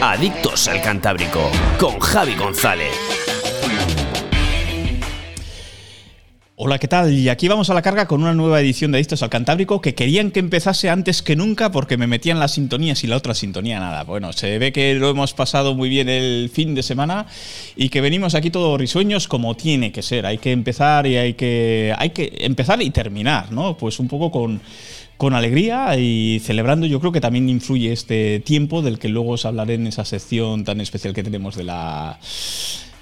Adictos al Cantábrico con Javi González. Hola, ¿qué tal? Y aquí vamos a la carga con una nueva edición de Adictos al Cantábrico que querían que empezase antes que nunca porque me metían las sintonías y la otra sintonía nada. Bueno, se ve que lo hemos pasado muy bien el fin de semana y que venimos aquí todos risueños como tiene que ser. Hay que empezar y hay que, hay que empezar y terminar, ¿no? Pues un poco con con alegría y celebrando. Yo creo que también influye este tiempo del que luego os hablaré en esa sección tan especial que tenemos de la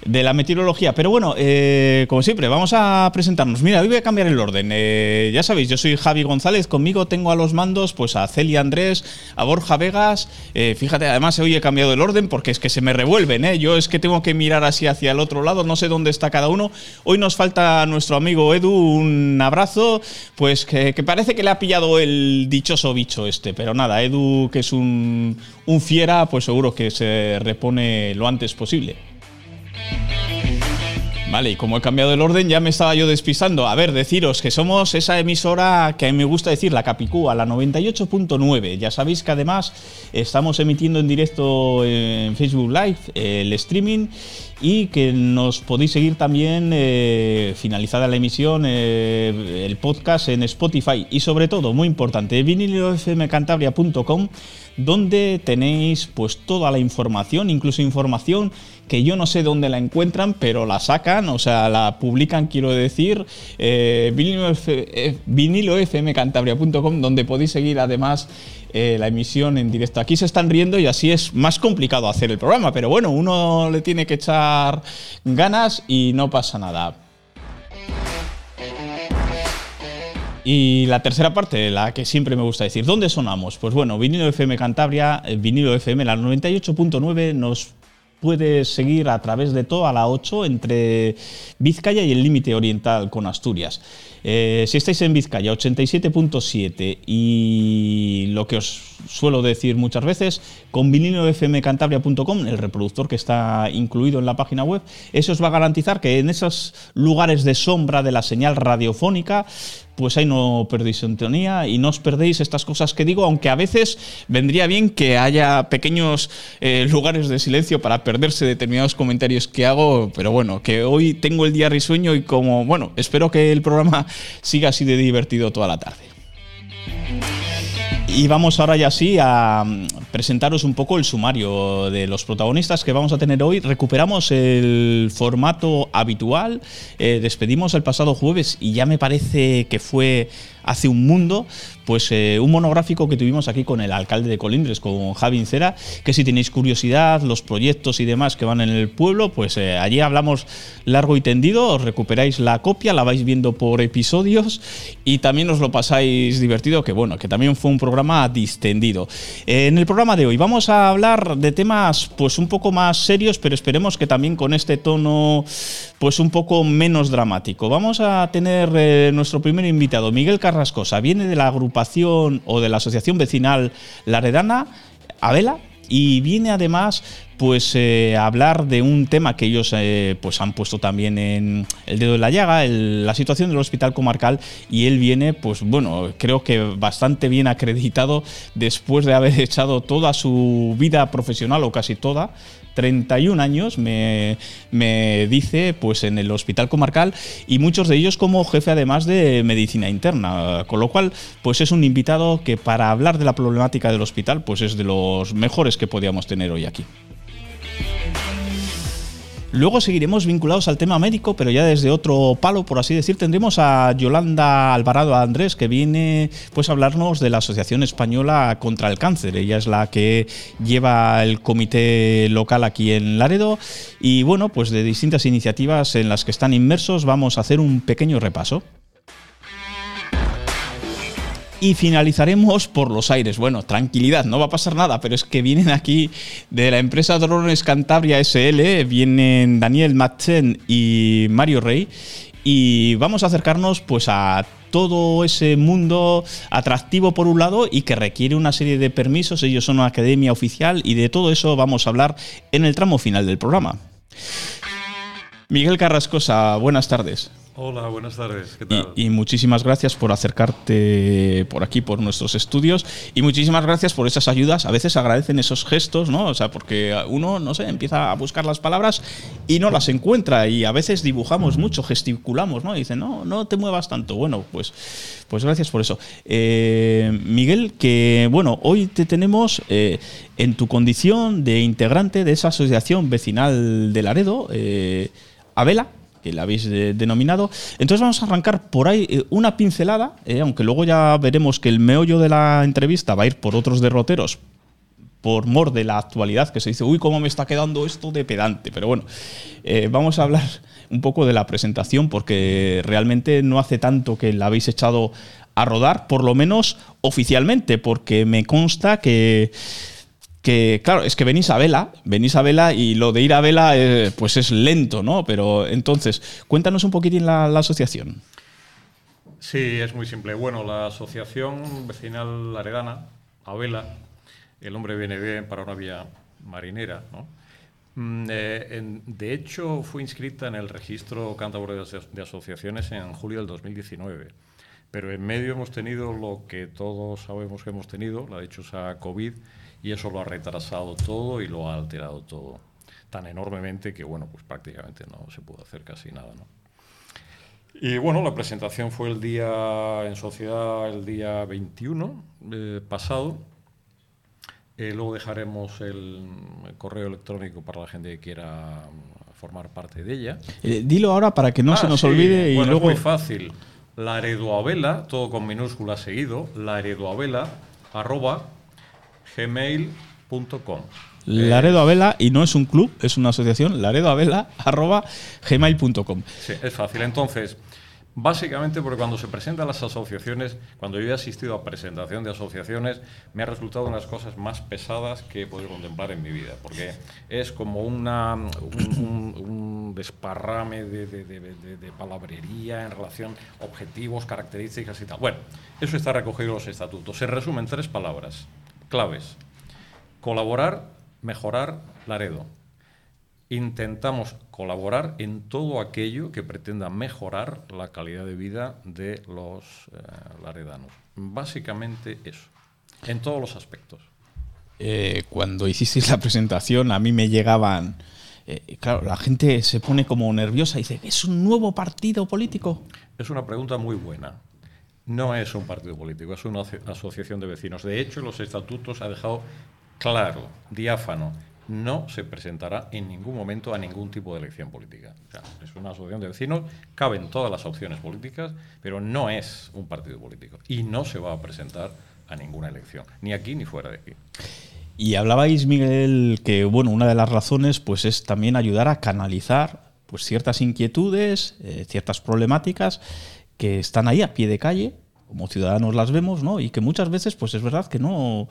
de la meteorología. Pero bueno, eh, como siempre, vamos a presentarnos. Mira, hoy voy a cambiar el orden. Eh, ya sabéis, yo soy Javi González. Conmigo tengo a los mandos pues a Celia Andrés, a Borja Vegas. Eh, fíjate, además hoy he cambiado el orden porque es que se me revuelven. Yo es que tengo que mirar así hacia el otro lado. No sé dónde está cada uno. Hoy nos falta nuestro amigo Edu. Un abrazo. Pues que, parece que le ha pillado el dichoso bicho este. Pero nada, Edu, que es un, un fiera, pues seguro que se repone lo antes posible. Vale, y como he cambiado el orden, ya me estaba yo despistando. A ver, deciros que somos esa emisora que a mí me gusta decir, la Capicúa, la 98.9. Ya sabéis que además estamos emitiendo en directo en Facebook Live el streaming y que nos podéis seguir también eh, finalizada la emisión eh, el podcast en Spotify. Y sobre todo muy importante vinilofmcantabria.com donde tenéis pues toda la información incluso información que yo no sé dónde la encuentran pero la sacan o sea la publican quiero decir eh, vinilofmcantabria.com donde podéis seguir además eh, la emisión en directo. Aquí se están riendo y así es más complicado hacer el programa, pero bueno, uno le tiene que echar ganas y no pasa nada. Y la tercera parte, la que siempre me gusta decir, ¿dónde sonamos? Pues bueno, vinilo FM Cantabria, eh, vinilo FM, la 98.9 nos puede seguir a través de toda la 8 entre Vizcaya y el límite oriental con Asturias. Eh, si estáis en Vizcaya, 87.7 y lo que os suelo decir muchas veces, con vinilofmcantabria.com, el reproductor que está incluido en la página web, eso os va a garantizar que en esos lugares de sombra de la señal radiofónica, pues ahí no perdéis sintonía y no os perdéis estas cosas que digo, aunque a veces vendría bien que haya pequeños eh, lugares de silencio para perderse determinados comentarios que hago, pero bueno, que hoy tengo el día risueño y como, bueno, espero que el programa siga así de divertido toda la tarde. Y vamos ahora ya sí a mm, presentaros un poco el sumario de los protagonistas que vamos a tener hoy. Recuperamos el formato habitual, eh, despedimos el pasado jueves y ya me parece que fue hace un mundo, pues eh, un monográfico que tuvimos aquí con el alcalde de Colindres, con Javi Incera, que si tenéis curiosidad, los proyectos y demás que van en el pueblo, pues eh, allí hablamos largo y tendido, os recuperáis la copia, la vais viendo por episodios y también os lo pasáis divertido, que bueno, que también fue un programa distendido. en el programa de hoy vamos a hablar de temas pues un poco más serios, pero esperemos que también con este tono pues un poco menos dramático. Vamos a tener eh, nuestro primer invitado, Miguel Carrascosa, viene de la agrupación o de la asociación vecinal Laredana, Abela, y viene además pues eh, hablar de un tema que ellos eh, pues han puesto también en el dedo de la llaga, la situación del hospital comarcal y él viene pues bueno, creo que bastante bien acreditado después de haber echado toda su vida profesional o casi toda 31 años, me, dice, pues en el hospital comarcal y muchos de ellos como jefe además de medicina interna, con lo cual pues es un invitado que para hablar de la problemática del hospital pues es de los mejores que podíamos tener hoy aquí. Luego seguiremos vinculados al tema médico, pero ya desde otro palo, por así decir, tendremos a Yolanda Alvarado Andrés, que viene pues a hablarnos de la Asociación Española contra el Cáncer. Ella es la que lleva el comité local aquí en Laredo y bueno, pues de distintas iniciativas en las que están inmersos vamos a hacer un pequeño repaso. Y finalizaremos por los aires. Bueno, tranquilidad, no va a pasar nada, pero es que vienen aquí de la empresa Drones Cantabria SL, vienen Daniel Machen y Mario Rey, y vamos a acercarnos pues a todo ese mundo atractivo por un lado y que requiere una serie de permisos. Ellos son una academia oficial y de todo eso vamos a hablar en el tramo final del programa. Miguel Carrascosa, buenas tardes. Hola, buenas tardes. ¿Qué tal? Y, muchísimas gracias por acercarte por aquí, por nuestros estudios. Y muchísimas gracias por esas ayudas. A veces agradecen esos gestos, ¿no? O sea, porque uno, no sé, empieza a buscar las palabras y no las encuentra. Y a veces dibujamos mucho, gesticulamos, ¿no? Y dicen, no, no te muevas tanto. Bueno, pues, pues gracias por eso. Eh, Miguel, que bueno, hoy te tenemos eh, en tu condición de integrante de esa asociación vecinal de Laredo, eh, Abela que la habéis denominado. Entonces vamos a arrancar por ahí eh, una pincelada, eh, aunque luego ya veremos que el meollo de la entrevista va a ir por otros derroteros, por mor de la actualidad, que se dice, uy, cómo me está quedando esto de pedante. Pero bueno, eh, vamos a hablar un poco de la presentación, porque realmente no hace tanto que la habéis echado a rodar, por lo menos oficialmente, porque me consta que que claro, es que venís a vela, venís a vela y lo de ir a vela eh, pues es lento, ¿no? Pero entonces, cuéntanos un poquitín la, la, asociación. Sí, es muy simple. Bueno, la asociación vecinal laredana, a vela, el nombre viene bien para una vía marinera, ¿no? Mm, eh, de hecho, fue inscrita en el registro cántabro de, de asociaciones en julio del 2019. Pero en medio hemos tenido lo que todos sabemos que hemos tenido, la dichosa COVID, y eso lo ha retrasado todo y lo ha alterado todo tan enormemente que, bueno, pues prácticamente no se pudo hacer casi nada, ¿no? Y bueno, la presentación fue el día en sociedad, el día 21 eh, pasado. Eh, luego dejaremos el, el, correo electrónico para la gente que quiera formar parte de ella. Eh, dilo ahora para que no ah, se nos sí. olvide y bueno, luego... Es muy fácil. Laredoavela, todo con minúscula seguido, laredoavela, arroba gmail.com. Laredo Avela, y no es un club, es una asociación, laredoavela, arroba gmail.com. Sí, es fácil. Entonces, básicamente porque cuando se presentan las asociaciones, cuando yo he asistido a presentación de asociaciones, me ha resultado unas cosas más pesadas que he podido contemplar en mi vida, porque es como una, un, un, un desparrame de, de, de, de, palabrería en relación a objetivos, características y tal. Bueno, eso está recogido en los estatutos. Se resume en tres palabras claves. Colaborar, mejorar Laredo. Intentamos colaborar en todo aquello que pretenda mejorar la calidad de vida de los eh, laredanos. Básicamente eso, en todos los aspectos. Eh, cuando hicisteis la presentación, a mí me llegaban. Eh, claro, la gente se pone como nerviosa y dice: ¿es un nuevo partido político? Es una pregunta muy buena. No es un partido político, es una asociación de vecinos. De hecho, los estatutos ha dejado claro, diáfano, no se presentará en ningún momento a ningún tipo de elección política. Es una asociación de vecinos, caben todas las opciones políticas, pero no es un partido político y no se va a presentar a ninguna elección, ni aquí ni fuera de aquí. Y hablabais, Miguel, que bueno, una de las razones pues es también ayudar a canalizar pues ciertas inquietudes, eh, ciertas problemáticas que están ahí a pie de calle, como ciudadanos las vemos, ¿no? Y que muchas veces, pues es verdad que no,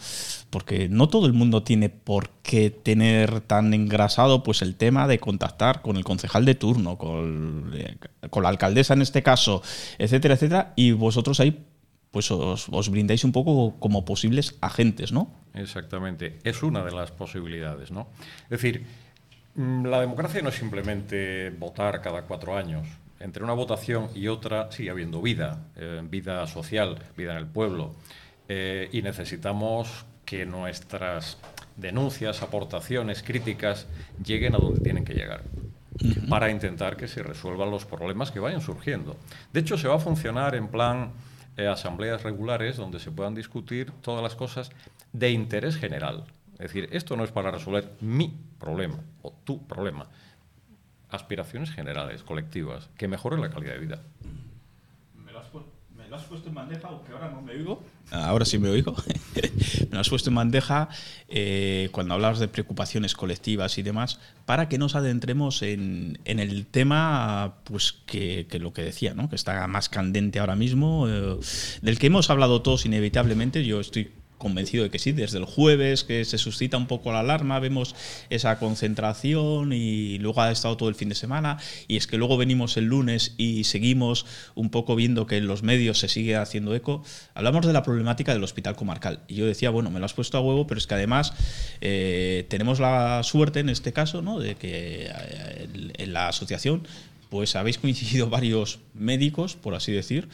porque no todo el mundo tiene por qué tener tan engrasado, pues el tema de contactar con el concejal de turno, con, eh, con la alcaldesa en este caso, etcétera, etcétera, y vosotros ahí, pues os, os brindáis un poco como posibles agentes, ¿no? Exactamente, es una de las posibilidades, ¿no? Es decir, mm, la democracia no es simplemente votar cada cuatro años entre una votación y otra sigue habiendo vida, eh, vida social, vida en el pueblo, eh, y necesitamos que nuestras denuncias, aportaciones, críticas lleguen a donde tienen que llegar uh -huh. para intentar que se resuelvan los problemas que vayan surgiendo. De hecho, se va a funcionar en plan eh, asambleas regulares donde se puedan discutir todas las cosas de interés general. Es decir, esto no es para resolver mi problema o tu problema, aspiraciones generales, colectivas, que mejoren la calidad de vida. ¿Me lo has, me lo has puesto en bandeja, aunque ahora no me oigo. Ahora sí me oigo. me lo has puesto en bandeja eh, cuando hablabas de preocupaciones colectivas y demás, para que nos adentremos en, en el tema, pues que, que, lo que decía, ¿no? que está más candente ahora mismo, eh, del que hemos hablado todos inevitablemente. Yo estoy convencido de que sí, desde el jueves que se suscita un poco la alarma, vemos esa concentración y luego ha estado todo el fin de semana y es que luego venimos el lunes y seguimos un poco viendo que en los medios se sigue haciendo eco. Hablamos de la problemática del hospital comarcal y yo decía, bueno, me lo has puesto a huevo, pero es que además eh, tenemos la suerte en este caso ¿no? de que eh, en la asociación pues habéis coincidido varios médicos, por así decir.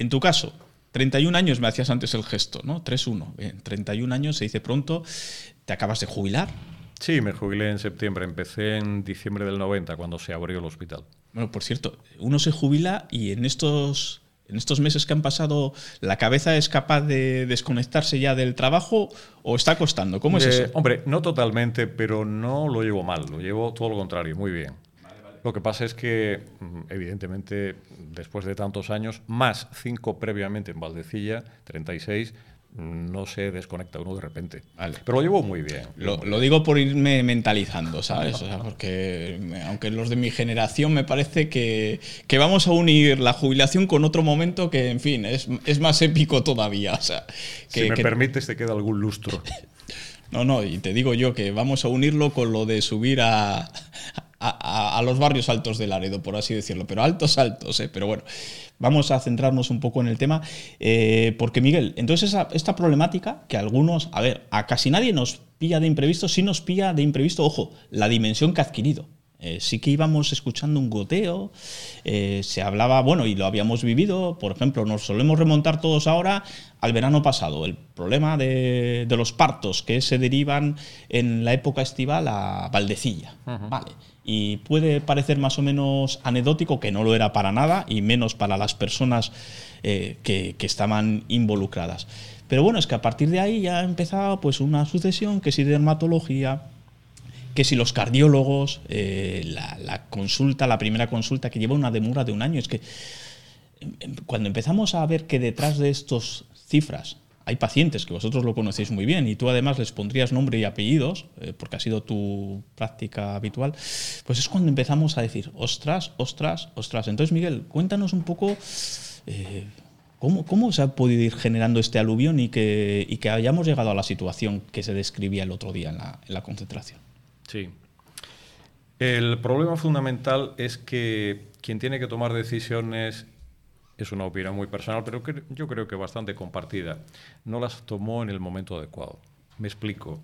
En tu caso, 31 años me hacías antes el gesto, ¿no? 3-1. Bien, 31 años se dice pronto. ¿Te acabas de jubilar? Sí, me jubilé en septiembre. Empecé en diciembre del 90, cuando se abrió el hospital. Bueno, por cierto, uno se jubila y en estos, en estos meses que han pasado, ¿la cabeza es capaz de desconectarse ya del trabajo o está costando? ¿Cómo es Eh, eso? Hombre, no totalmente, pero no lo llevo mal. Lo llevo todo lo contrario, muy bien. Lo que pasa es que, mm, evidentemente, después de tantos años, más cinco previamente en Valdecilla, 36, mm, no se desconecta uno de repente. Vale. Pero lo llevo muy bien. Lo, lo digo por irme mentalizando, ¿sabes? O sea, porque aunque los de mi generación me parece que, que vamos a unir la jubilación con otro momento que, en fin, es, es más épico todavía. O sea, que, si me que- permites, te queda algún lustro. no, no, y te digo yo que vamos a unirlo con lo de subir a, a, los barrios altos de Laredo, por así decirlo, pero altos, altos, ¿eh? Pero bueno, vamos a centrarnos un poco en el tema, eh, porque Miguel, entonces esa- esta problemática que a algunos, a ver, a casi nadie nos pilla de imprevisto, sí nos pilla de imprevisto, ojo, la dimensión que ha adquirido. Eh, sí que íbamos escuchando un goteo, eh, se hablaba, bueno, y lo habíamos vivido, por ejemplo, nos solemos remontar todos ahora al verano pasado, el problema de, de los partos que se derivan en la época estival a Valdecilla. Vale. Y puede parecer más o menos anecdótico, que no lo era para nada, y menos para las personas eh, que, estaban involucradas. Pero bueno, es que a partir de ahí ya ha empezado pues, una sucesión, que si dermatología, que si los cardiólogos, eh, la, la consulta, la primera consulta que lleva una demora de un año, es que em, em, cuando empezamos a ver que detrás de estas cifras hay pacientes que vosotros lo conocéis muy bien y tú además les pondrías nombre y apellidos, eh, porque ha sido tu práctica habitual, pues es cuando empezamos a decir, ostras, ostras, ostras. Entonces, Miguel, cuéntanos un poco eh, cómo, cómo se ha podido ir generando este aluvión y que, y que hayamos llegado a la situación que se describía el otro día en la, en la concentración. Sí. El problema fundamental es que quien tiene que tomar decisiones es una opinión muy personal, pero yo creo que bastante compartida. No las tomó en el momento adecuado. Me explico.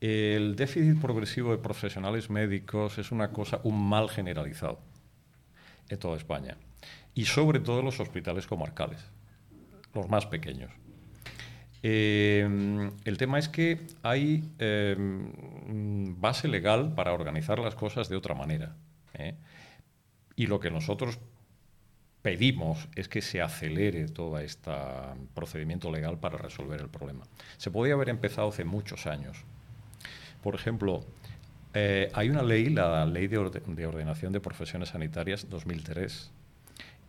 El déficit progresivo de profesionales médicos es una cosa, un mal generalizado en toda España. Y sobre todo en los hospitales comarcales, los más pequeños. Eh, el tema es que hay mm, base legal para organizar las cosas de otra manera. ¿eh? Y lo que nosotros pedimos es que se acelere todo este procedimiento legal para resolver el problema. Se podía haber empezado hace muchos años. Por ejemplo, eh, hay una ley, la Ley de, de Ordenación de Profesiones Sanitarias 2003,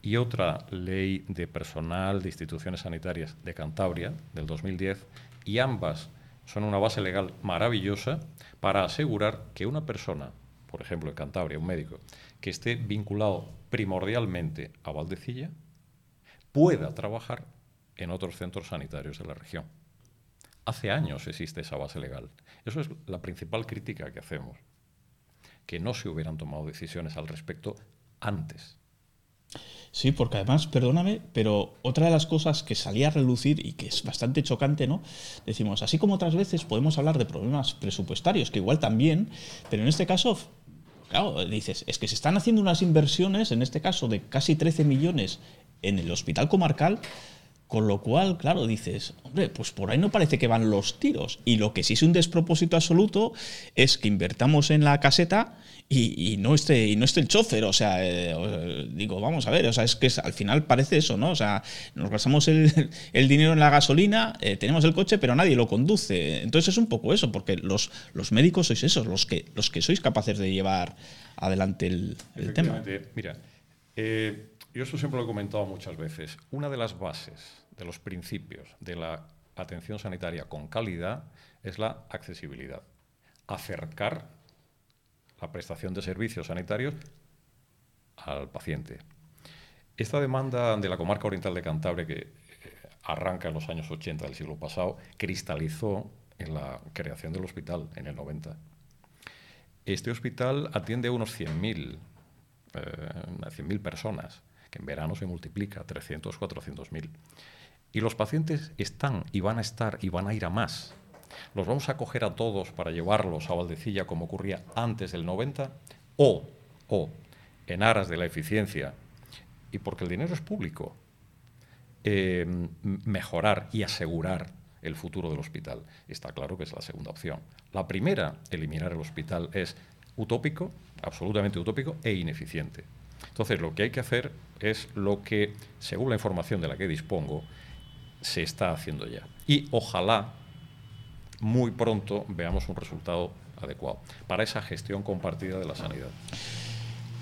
y otra ley de personal de instituciones sanitarias de Cantabria del 2010 y ambas son una base legal maravillosa para asegurar que una persona, por ejemplo en Cantabria, un médico, que esté vinculado primordialmente a Valdecilla, pueda trabajar en otros centros sanitarios de la región. Hace años existe esa base legal. Eso es la principal crítica que hacemos, que no se hubieran tomado decisiones al respecto antes. Sí, porque además, perdóname, pero otra de las cosas que salía a relucir y que es bastante chocante, ¿no? Decimos, así como otras veces podemos hablar de problemas presupuestarios, que igual también, pero en este caso, claro, dices, es que se están haciendo unas inversiones, en este caso de casi 13 millones en el hospital comarcal, con lo cual, claro, dices, hombre, pues por ahí no parece que van los tiros. Y lo que sí es un despropósito absoluto es que invertamos en la caseta y, no, esté, y no esté el chofer. O sea, eh, digo, vamos a ver, o sea, es que al final parece eso, ¿no? O sea, nos gastamos el, dinero en la gasolina, eh, tenemos el coche, pero nadie lo conduce. Entonces es un poco eso, porque los, los médicos sois esos, los que, los que sois capaces de llevar adelante el, tema. Mira, eh, yo eso siempre lo he comentado muchas veces. Una de las bases, de los principios de la atención sanitaria con calidad es la accesibilidad. Acercar la prestación de servicios sanitarios al paciente. Esta demanda de la comarca oriental de Cantabria, que eh, arranca en los años 80 del siglo pasado, cristalizó en la creación del hospital en el 90. Este hospital atiende a unos 100.000 100 personas, que en verano se multiplica, 300, 400.000. Y los pacientes están y van a estar y van a ir a más. ¿Los vamos a coger a todos para llevarlos a Valdecilla como ocurría antes del 90? O, o en aras de la eficiencia y porque el dinero es público, eh, mejorar y asegurar el futuro del hospital. Está claro que es la segunda opción. La primera, eliminar el hospital, es utópico, absolutamente utópico e ineficiente. Entonces, lo que hay que hacer es lo que, según la información de la que dispongo, se está haciendo ya. Y ojalá muy pronto veamos un resultado adecuado para esa gestión compartida de la sanidad.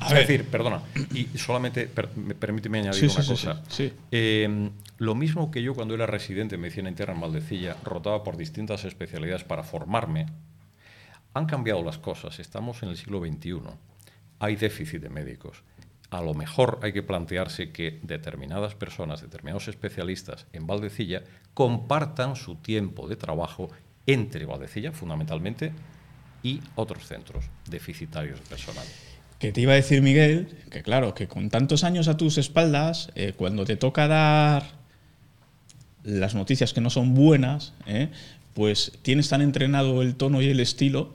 es decir, perdona, y solamente permíteme añadir una cosa. Em, lo mismo que yo cuando era residente en medicina interna en Valdecilla, rotaba por distintas especialidades para formarme, han cambiado las cosas. Estamos en el siglo XXI. Hay déficit de médicos a lo mejor hay que plantearse que determinadas personas, determinados especialistas en Valdecilla compartan su tiempo de trabajo entre Valdecilla, fundamentalmente, y otros centros deficitarios de personal. Que te iba a decir, Miguel, que claro, que con tantos años a tus espaldas, eh, cuando te toca dar las noticias que no son buenas, eh, pues tienes tan entrenado el tono y el estilo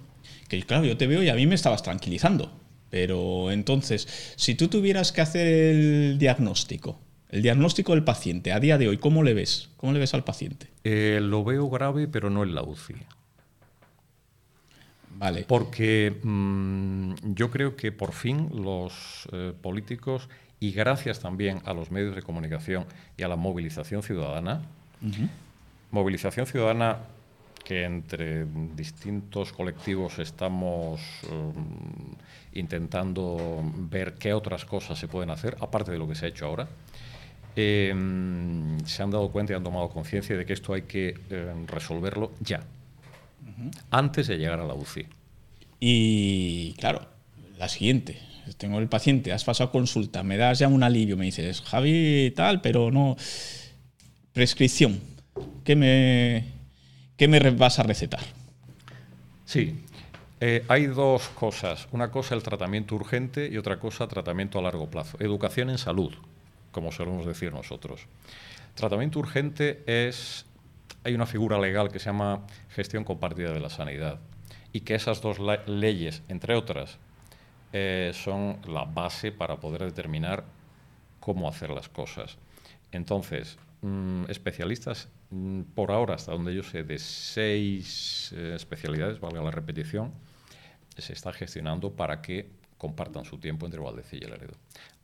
que, claro, yo te veo y a mí me estabas tranquilizando. Pero entonces, si tú tuvieras que hacer el diagnóstico, el diagnóstico del paciente, a día de hoy, ¿cómo le ves? ¿Cómo le ves al paciente? Eh, lo veo grave, pero no en la UCI. Vale. Porque mm, yo creo que por fin los eh, políticos, y gracias también a los medios de comunicación y a la movilización ciudadana, movilización ciudadana que entre distintos colectivos estamos um, intentando ver qué otras cosas se pueden hacer, aparte de lo que se ha hecho ahora. Em, se han dado cuenta y han tomado conciencia de que esto hay que em, resolverlo ya, antes de llegar a la UCI. Y claro, la siguiente. Tengo el paciente, has pasado consulta, me das ya un alivio, me dices, Javi, tal, pero no. Prescripción. ¿Qué me, ¿Qué me vas a recetar? Sí, eh, hay dos cosas. Una cosa el tratamiento urgente y otra cosa tratamiento a largo plazo. Educación en salud, como solemos decir nosotros. Tratamiento urgente es... Hay una figura legal que se llama gestión compartida de la sanidad y que esas dos leyes, entre otras, eh, son la base para poder determinar cómo hacer las cosas. Entonces, mm, especialistas Mm, por ahora, hasta donde yo sé, de seis eh, especialidades, valga la repetición, se está gestionando para que compartan su tiempo entre Valdecilla y Laredo.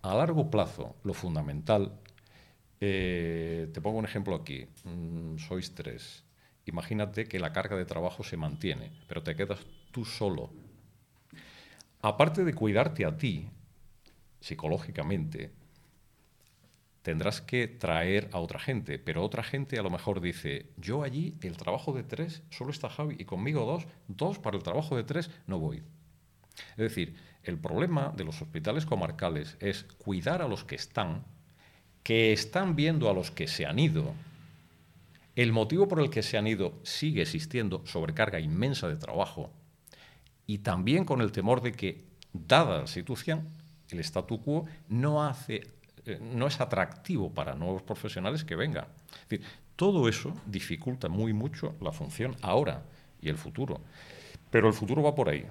A largo plazo, lo fundamental, eh, te pongo un ejemplo aquí, mm, sois tres, imagínate que la carga de trabajo se mantiene, pero te quedas tú solo. Aparte de cuidarte a ti, psicológicamente, tendrás que traer a otra gente, pero otra gente a lo mejor dice, yo allí el trabajo de tres solo está Javi y conmigo dos, dos para el trabajo de tres no voy. Es decir, el problema de los hospitales comarcales es cuidar a los que están, que están viendo a los que se han ido. El motivo por el que se han ido sigue existiendo, sobrecarga inmensa de trabajo, y también con el temor de que, dada la situación, el statu quo no hace no es atractivo para nuevos profesionales que vengan. todo eso dificulta muy mucho la función ahora y el futuro. Pero el futuro va por ahí,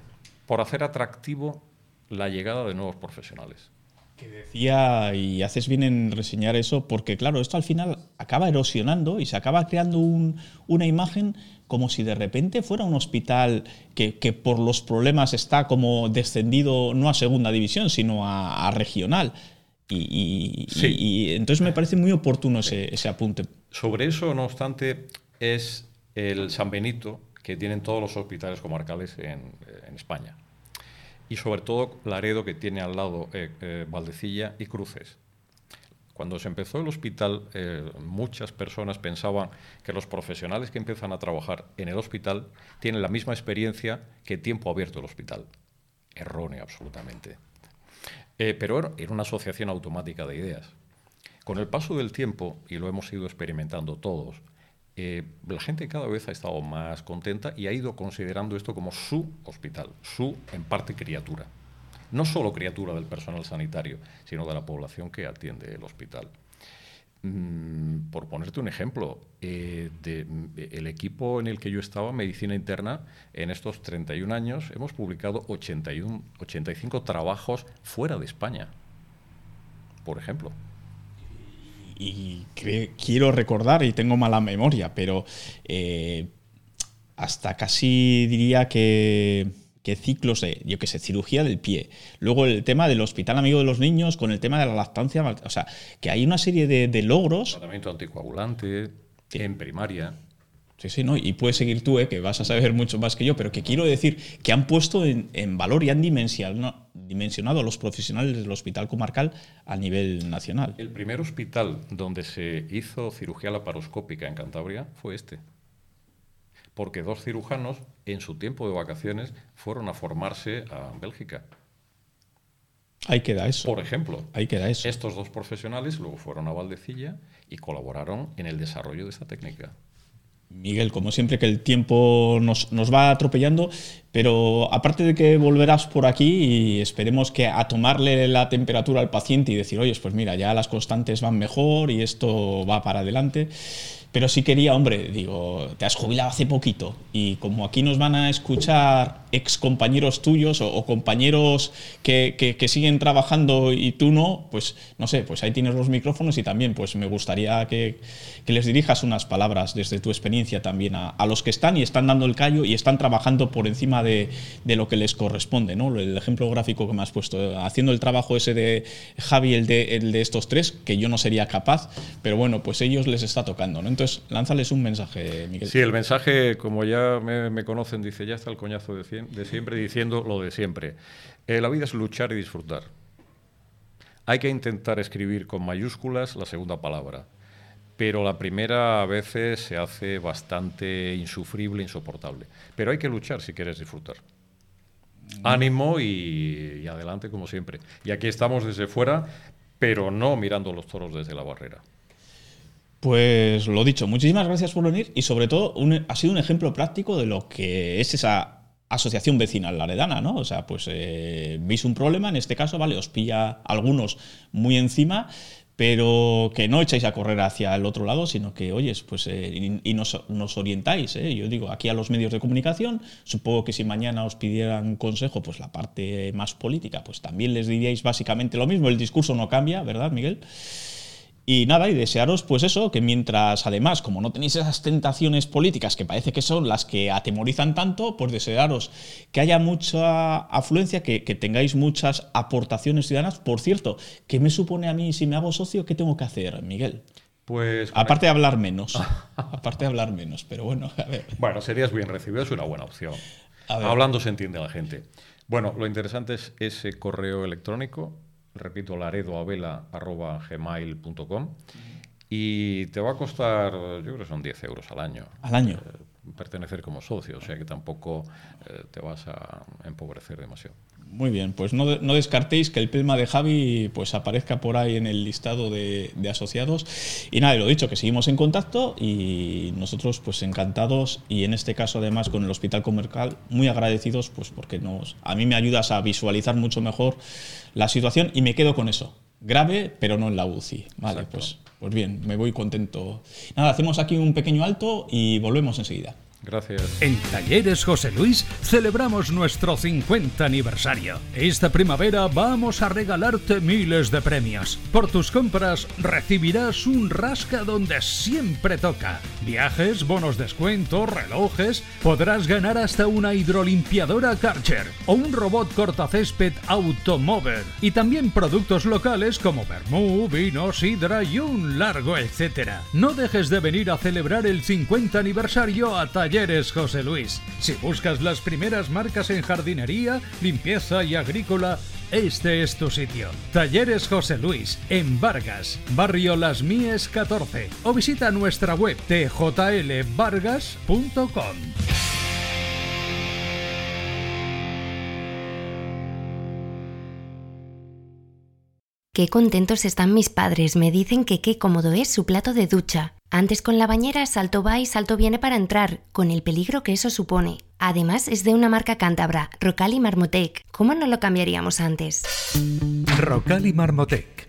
por hacer atractivo la llegada de nuevos profesionales. Que decía, y haces bien en reseñar eso, porque claro, esto al final acaba erosionando y se acaba creando una imagen como si de repente fuera un hospital que, por los problemas está como descendido no a segunda división, sino a regional. Y, entonces me parece muy oportuno ese, apunte. Sobre eso, no obstante, es el San Benito que tienen todos los hospitales comarcales en, España. Y sobre todo Laredo, que tiene al lado eh, eh, Valdecilla y Cruces. Cuando se empezó el hospital, eh, muchas personas pensaban que los profesionales que empiezan a trabajar en el hospital tienen la misma experiencia que tiempo abierto el hospital. Erróneo, absolutamente. Eh, pero era una asociación automática de ideas. Con el paso del tiempo, y lo hemos ido experimentando todos, eh, la gente cada vez ha estado más contenta y ha ido considerando esto como su hospital, su, en parte, criatura. No solo criatura del personal sanitario, sino de la población que atiende el hospital. Mm, por ponerte un ejemplo, eh, el equipo en el que yo estaba, Medicina Interna, en estos 31 años hemos publicado 81, 85 trabajos fuera de España, por ejemplo. Y quiero recordar, y tengo mala memoria, pero eh, hasta casi diría que, ciclos de, yo qué sé, cirugía del pie. Luego el tema del hospital amigo de los niños con el tema de la lactancia. O sea, que hay una serie de, logros. Tratamiento anticoagulante en primaria. Sí, sí, ¿no? Y puedes seguir tú, ¿eh? que vas a saber mucho más que yo, pero que quiero decir que han puesto en, valor y han dimensionado, dimensionado a los profesionales del hospital comarcal a nivel nacional. El primer hospital donde se hizo cirugía laparoscópica en Cantabria fue este. Porque dos cirujanos, en su tiempo de vacaciones, fueron a formarse a Bélgica. Ahí queda eso. Por ejemplo, ahí queda eso. Estos dos profesionales luego fueron a Valdecilla y colaboraron en el desarrollo de esta técnica. Miguel, como siempre que el tiempo nos, nos, va atropellando, pero aparte de que volverás por aquí y esperemos que a tomarle la temperatura al paciente y decir, oye, pues mira, ya las constantes van mejor y esto va para adelante. Pero sí quería, hombre, digo, te has jubilado hace poquito y como aquí nos van a escuchar ex compañeros tuyos o, compañeros que, siguen trabajando y tú no, pues no sé, pues ahí tienes los micrófonos y también pues me gustaría que, les dirijas unas palabras desde tu experiencia también a, los que están y están dando el callo y están trabajando por encima de, lo que les corresponde, ¿no? El ejemplo gráfico que me has puesto, haciendo el trabajo ese de Javi, el de, el de estos tres, que yo no sería capaz, pero bueno, pues ellos les está tocando, ¿no? Entonces, lánzales un mensaje, Miguel. Sí, el mensaje, como ya me, conocen, dice, ya está el coñazo de, siempre diciendo lo de siempre. Eh, la vida es luchar y disfrutar. Hay que intentar escribir con mayúsculas la segunda palabra, pero la primera a veces se hace bastante insufrible, insoportable. Pero hay que luchar si quieres disfrutar. Ánimo y adelante como siempre. Y aquí estamos desde fuera, pero no mirando los toros desde la barrera. Pues lo dicho, muchísimas gracias por venir y sobre todo ha sido un ejemplo práctico de lo que es esa asociación vecinal laredana, ¿no? O sea, pues eh, veis un problema, en este caso, vale, os pilla algunos muy encima, pero que no echáis a correr hacia el otro lado, sino que, oyes, pues, eh, y, nos, nos, orientáis. ¿eh? Yo digo, aquí a los medios de comunicación, supongo que si mañana os pidieran consejo, pues la parte más política, pues también les diríais básicamente lo mismo, el discurso no cambia, ¿verdad, Miguel? Y nada, y desearos pues eso, que mientras además, como no tenéis esas tentaciones políticas que parece que son las que atemorizan tanto, pues desearos que haya mucha afluencia, que, tengáis muchas aportaciones ciudadanas. Por cierto, ¿qué me supone a mí si me hago socio? ¿Qué tengo que hacer, Miguel? Pues. Aparte de hablar menos. aparte de hablar menos, pero bueno, a ver. Bueno, serías bien recibido, es una buena opción. Hablando se entiende la gente. Bueno, lo interesante es ese correo electrónico repito, laredoavela.gmail.com y te va a costar, yo creo que son 10 euros al año. Al año. Eh, pertenecer como socio, o sea que tampoco eh, te vas a empobrecer demasiado. Muy bien, pues no, no, descartéis que el tema de Javi pues aparezca por ahí en el listado de, asociados. Y nada, lo dicho, que seguimos en contacto y nosotros pues encantados y en este caso además con el Hospital Comercial muy agradecidos pues porque nos, a mí me ayudas a visualizar mucho mejor la situación y me quedo con eso. Grave, pero no en la UCI. Vale, pues, pues bien, me voy contento. Nada, hacemos aquí un pequeño alto y volvemos enseguida. Gracias. En Talleres José Luis celebramos nuestro 50 aniversario. Esta primavera vamos a regalarte miles de premios. Por tus compras recibirás un rasca donde siempre toca. Viajes, bonos descuento, relojes. Podrás ganar hasta una hidrolimpiadora Karcher o un robot cortacésped Automover. Y también productos locales como vermú, vino, sidra y un largo etcétera. No dejes de venir a celebrar el 50 aniversario a Talleres Talleres José Luis. Si buscas las primeras marcas en jardinería, limpieza y agrícola, este es tu sitio. Talleres José Luis, en Vargas, barrio Las Mies 14. O visita nuestra web tjlvargas.com. Qué contentos están mis padres, me dicen que qué cómodo es su plato de ducha. Antes con la bañera salto va y salto viene para entrar, con el peligro que eso supone. Además es de una marca cántabra, Rocal Marmotec. ¿Cómo no lo cambiaríamos antes? Rocal y Marmotec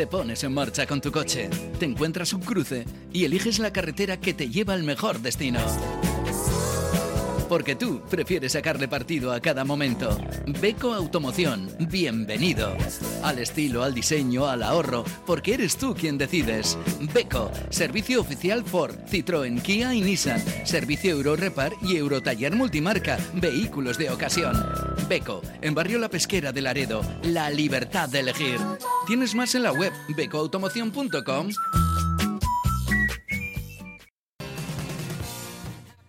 Te pones en marcha con tu coche, te encuentras un cruce y eliges la carretera que te lleva al mejor destino porque tú prefieres sacarle partido a cada momento. Beco Automoción, bienvenido. Al estilo, al diseño, al ahorro, porque eres tú quien decides. Beco, servicio oficial Ford, Citroën, Kia y Nissan. Servicio Euro Repar y Eurotaller Multimarca, vehículos de ocasión. Beco, en Barrio La Pesquera de Laredo, la libertad de elegir. Tienes más en la web becoautomoción.com.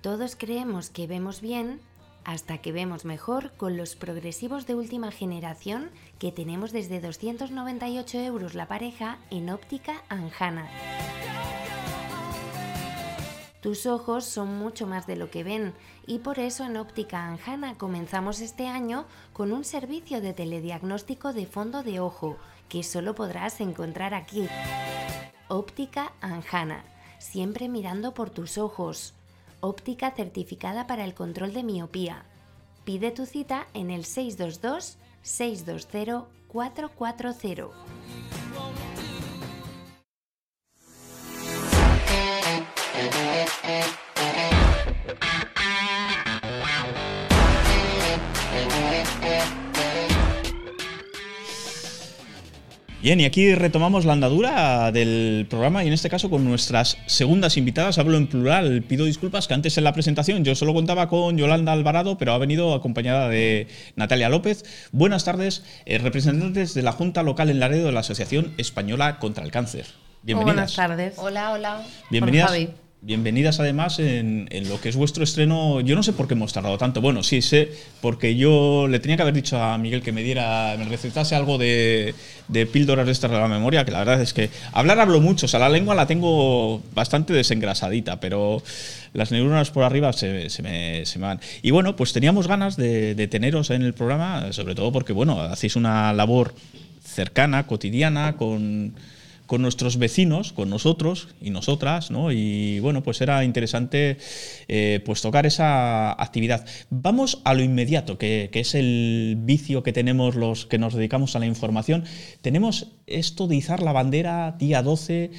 Todos creemos que vemos bien hasta que vemos mejor con los progresivos de última generación que tenemos desde 298 euros la pareja en óptica Anjana. Tus ojos son mucho más de lo que ven y por eso en Óptica Anjana comenzamos este año con un servicio de telediagnóstico de fondo de ojo que solo podrás encontrar aquí. Óptica Anjana, siempre mirando por tus ojos óptica certificada para el control de miopía. Pide tu cita en el 622 Bien, y aquí retomamos la andadura del programa y en este caso con nuestras segundas invitadas. Hablo en plural, pido disculpas que antes en la presentación yo solo contaba con Yolanda Alvarado, pero ha venido acompañada de Natalia López. Buenas tardes, eh, representantes de la Junta Local en Laredo de la Asociación Española contra el Cáncer. Bienvenidas. Buenas tardes. Hola, hola. Bienvenidas. Bienvenidas además en, lo que es vuestro estreno. Yo no sé por qué hemos tardado tanto. Bueno, sí sé, porque yo le tenía que haber dicho a Miguel que me diera, me recetase algo de, píldoras de estas de la memoria, que la verdad es que hablar hablo mucho, o sea, la lengua la tengo bastante desengrasadita, pero las neuronas por arriba se, me, van. Y bueno, pues teníamos ganas de, de teneros en el programa, sobre todo porque, bueno, hacéis una labor cercana, cotidiana, con con nuestros vecinos, con nosotros y nosotras, ¿no? Y bueno, pues era interesante eh, pues tocar esa actividad. Vamos a lo inmediato, que, es el vicio que tenemos los que nos dedicamos a la información. Tenemos esto de izar la bandera día 12,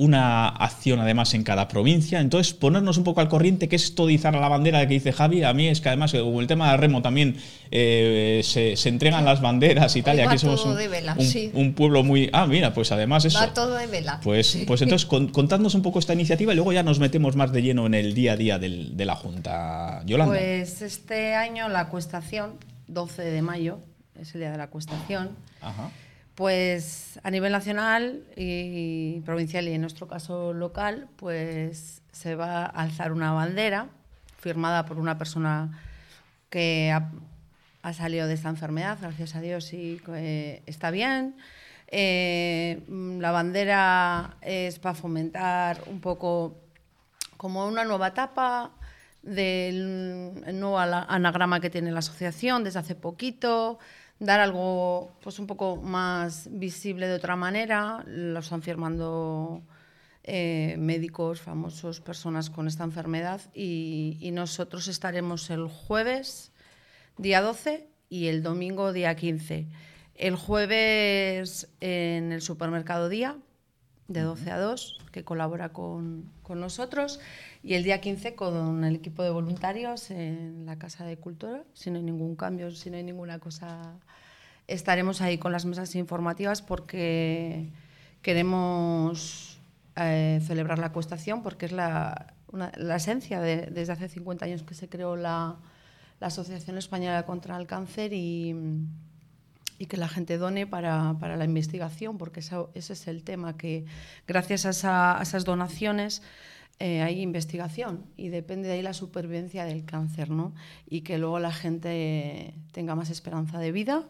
una acción además en cada provincia. Entonces, ponernos un poco al corriente, ¿qué es esto de izar a la bandera que dice Javi? A mí es que además, como el tema de remo también eh, se, entregan las banderas y tal, y aquí somos un, pueblo muy... Ah, mira, pues además eso... Va todo de vela. Pues, pues entonces, contadnos un poco esta iniciativa y luego ya nos metemos más de lleno en el día a día de la Junta. Yolanda. Pues este año la cuestación, 12 de mayo, es el día de la cuestación. Ajá pues a nivel nacional y provincial y en nuestro caso local, pues se va a alzar una bandera firmada por una persona que ha, salido de esta enfermedad, gracias a Dios, y está bien. Eh, la bandera es para fomentar un poco como una nueva etapa del nuevo anagrama que tiene la asociación desde hace poquito, dar algo pues un poco más visible de otra manera. Lo están firmando eh, médicos famosos, personas con esta enfermedad y, nosotros estaremos el jueves día 12 y el domingo día 15. El jueves en el supermercado Día de 12 a 2, que colabora con, con, nosotros, y el día 15 con el equipo de voluntarios en la Casa de Cultura, si no hay ningún cambio, si no hay ninguna cosa, estaremos ahí con las mesas informativas porque queremos eh, celebrar la acuestación, porque es la, una, la esencia de, desde hace 50 años que se creó la, la Asociación Española contra el Cáncer y y que la gente done para, para la investigación, porque eso, ese es el tema, que gracias a, esa, a esas donaciones eh, hay investigación y depende de ahí la supervivencia del cáncer, ¿no? Y que luego la gente tenga más esperanza de vida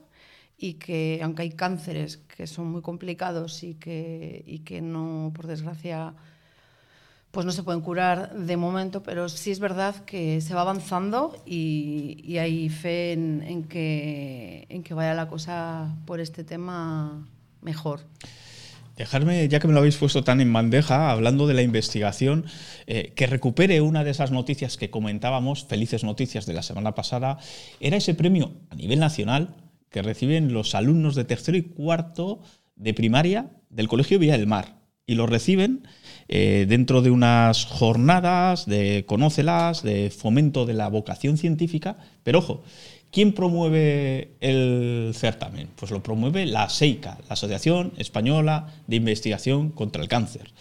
y que, aunque hay cánceres que son muy complicados y que, y que no, por desgracia, pues no se pueden curar de momento, pero sí es verdad que se va avanzando y, hay fe en, que, en que vaya la cosa por este tema mejor. Dejarme, ya que me lo habéis puesto tan en bandeja, hablando de la investigación, eh, que recupere una de esas noticias que comentábamos, felices noticias de la semana pasada, era ese premio a nivel nacional que reciben los alumnos de tercero y cuarto de primaria del Colegio Villa del Mar. Y lo reciben eh, dentro de unas jornadas de conócelas, de fomento de la vocación científica, pero ojo, ¿quién promueve el certamen? Pues lo promueve la SEICA, la Asociación Española de Investigación contra el Cáncer,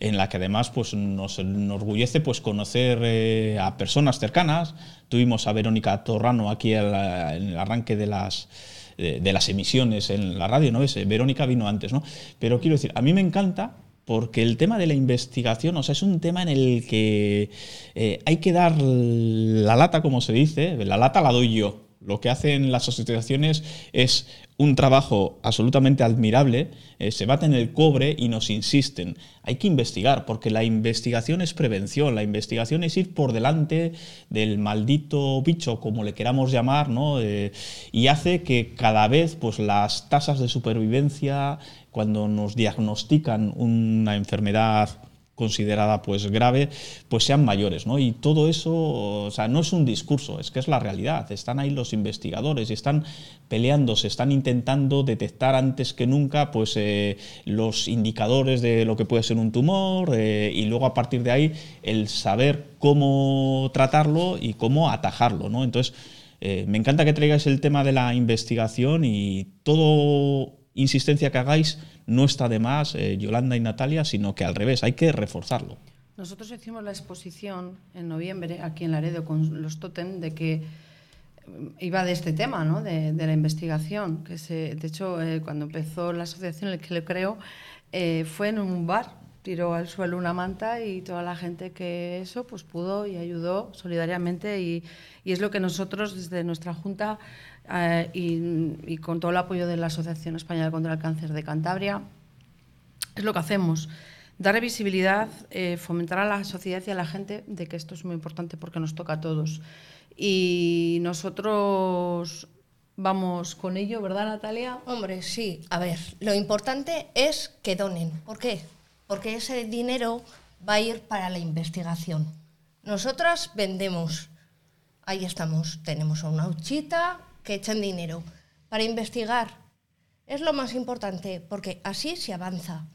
en la que además pues, nos enorgullece pues, conocer eh, a personas cercanas. Tuvimos a Verónica Torrano aquí en el arranque de las de, las emisiones en la radio, ¿no? Verónica vino antes, ¿no? Pero quiero decir, a mí me encanta porque el tema de la investigación, o sea, es un tema en el que eh, hay que dar la lata, como se dice, la lata la doy yo. Lo que hacen las asociaciones es un trabajo absolutamente admirable, eh, se baten el cobre y nos insisten. Hay que investigar, porque la investigación es prevención, la investigación es ir por delante del maldito bicho, como le queramos llamar, ¿no? Eh, y hace que cada vez pues, las tasas de supervivencia, cuando nos diagnostican una enfermedad considerada pues grave, pues sean mayores, ¿no? Y todo eso, o sea, no es un discurso, es que es la realidad. Están ahí los investigadores y están peleándose, están intentando detectar antes que nunca pues eh, los indicadores de lo que puede ser un tumor eh, y luego a partir de ahí el saber cómo tratarlo y cómo atajarlo, ¿no? Entonces, eh, me encanta que traigáis el tema de la investigación y todo insistencia que hagáis no está de más, eh, Yolanda y Natalia, sino que al revés, hay que reforzarlo. Nosotros hicimos la exposición en noviembre aquí en Laredo con los Totem de que mm, iba de este tema, ¿no? de, la investigación. Que se, de hecho, eh, cuando empezó la asociación, el que lo creo, eh, fue en un bar, tiró al suelo una manta y toda la gente que eso pues pudo y ayudó solidariamente y, y es lo que nosotros desde nuestra junta eh, y, con todo el apoyo de la Asociación Española contra el Cáncer de Cantabria, es lo que hacemos. Dar visibilidad, eh, fomentar a la sociedad y a la gente de que esto es muy importante porque nos toca a todos. Y nosotros vamos con ello, ¿verdad, Natalia? Hombre, sí. A ver, lo importante es que donen. ¿Por qué? Porque ese dinero va a ir para la investigación. Nosotras vendemos. Ahí estamos. Tenemos una huchita, que echen dinero para investigar. Es lo más importante, porque así se avanza.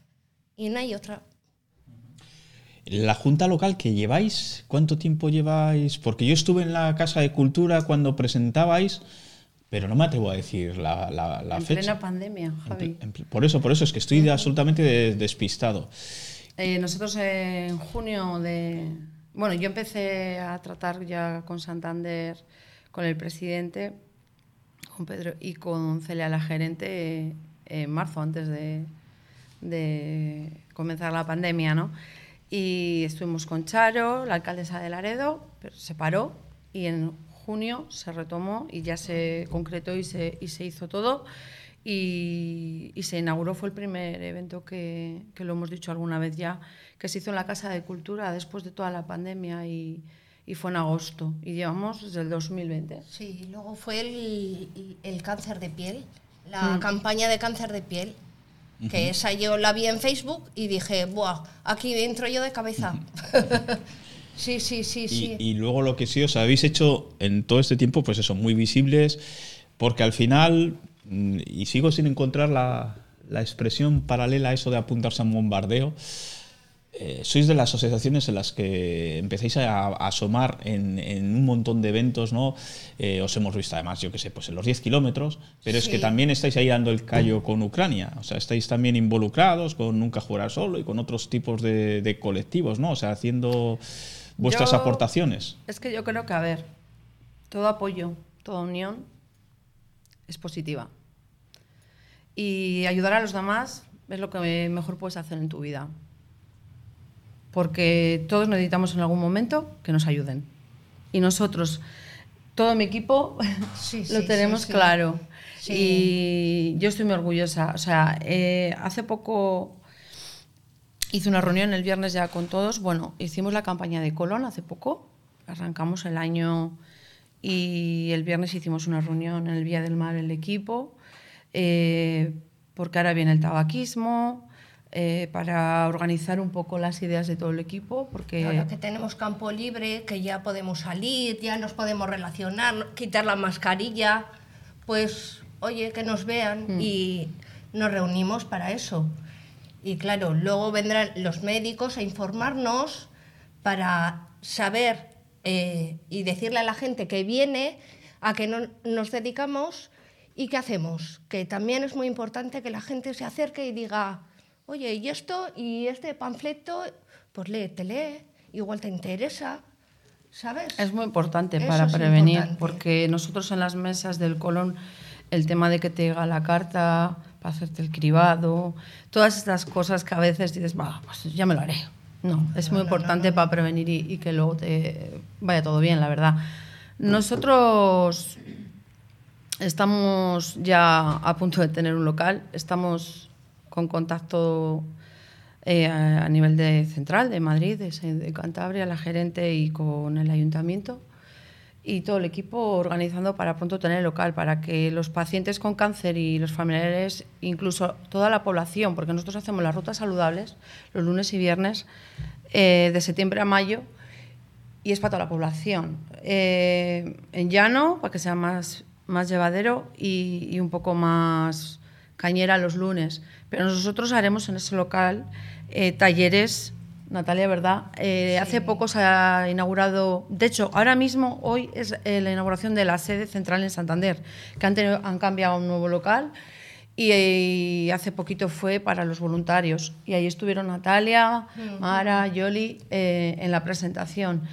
Y no hay otra. La Junta Local que lleváis, ¿cuánto tiempo lleváis? Porque yo estuve en la Casa de Cultura cuando presentabais, pero no me atrevo a decir la, la, en fecha. plena pandemia, Javi. por eso, por eso es que estoy absolutamente despistado. Eh, nosotros en junio de... Bueno, yo empecé a tratar ya con Santander, con el presidente, Pedro y con Celia, la gerente, en marzo, antes de, comenzar la pandemia, ¿no? Y estuvimos con Charo, la alcaldesa de Laredo, pero se paró y en junio se retomó y ya se concretó y se, y se hizo todo. Y, se inauguró, fue el primer evento que, que, lo hemos dicho alguna vez ya, que se hizo en la Casa de Cultura después de toda la pandemia y, y fue en agosto y llevamos desde el 2020. Sí, luego fue el, el cáncer de piel, la mm. campaña de cáncer de piel, que esa yo la vi en Facebook y dije, ¡buah! Aquí entro yo de cabeza. sí, sí, sí, sí. Y luego lo que sí os habéis hecho en todo este tiempo, pues eso, muy visibles, porque al final, mm, y sigo sin encontrar la, la expresión paralela a eso de apuntarse a un bombardeo. Eh, sois de las asociaciones en las que empezáis a, asomar en, un montón de eventos, ¿no? Eh, os hemos visto además, yo que sé, pues en los 10 kilómetros, pero es que también estáis ahí dando el callo con Ucrania, o sea, estáis también involucrados con Nunca Jugar Solo y con otros tipos de, colectivos, ¿no? O sea, haciendo vuestras aportaciones. Es que yo creo que, a ver, todo apoyo, toda unión es positiva. Y ayudar a los demás es lo que mejor puedes hacer en tu vida porque todos necesitamos en algún momento que nos ayuden. Y nosotros, todo mi equipo, lo tenemos claro. Y yo estoy muy orgullosa. O sea, eh, hace poco hice una reunión el viernes ya con todos. Bueno, hicimos la campaña de Colón hace poco. Arrancamos el año y el viernes hicimos una reunión en el Vía del Mar, el equipo, eh, porque ahora viene el tabaquismo, eh, para organizar un poco las ideas de todo el equipo. Porque... Ahora que tenemos campo libre, que ya podemos salir, ya nos podemos relacionar, quitar la mascarilla, pues oye, que nos vean mm. y nos reunimos para eso. Y claro, luego vendrán los médicos a informarnos para saber eh, y decirle a la gente que viene a que no, nos dedicamos y qué hacemos. Que también es muy importante que la gente se acerque y diga, oye, y esto, y este panfleto, pues lee, igual te interesa, ¿sabes? Es muy importante para prevenir, porque nosotros en las mesas del colon, el tema de que te llega la carta para hacerte el cribado, todas estas cosas que a veces dices, pues ya me lo haré. No, es muy importante para prevenir y, que luego te vaya todo bien, la verdad. Nosotros estamos ya a punto de tener un local, estamos con contacto eh, a nivel de central de Madrid, de, Cantabria, la gerente y con el ayuntamiento y todo el equipo organizando para pronto tener el local, para que los pacientes con cáncer y los familiares, incluso toda la población, porque nosotros hacemos las rutas saludables los lunes y viernes eh, de septiembre a mayo y es para toda la población. Eh, en llano, para que sea más, más llevadero y, y un poco más cañera los lunes. Pero nosotros haremos en ese local eh, talleres, Natalia, ¿verdad? Eh, hace poco se ha inaugurado, de hecho, ahora mismo, hoy es eh, la inauguración de la sede central en Santander, que han, han cambiado a un nuevo local y, hace poquito fue para los voluntarios. Y ahí estuvieron Natalia, Mara, Yoli en la presentación.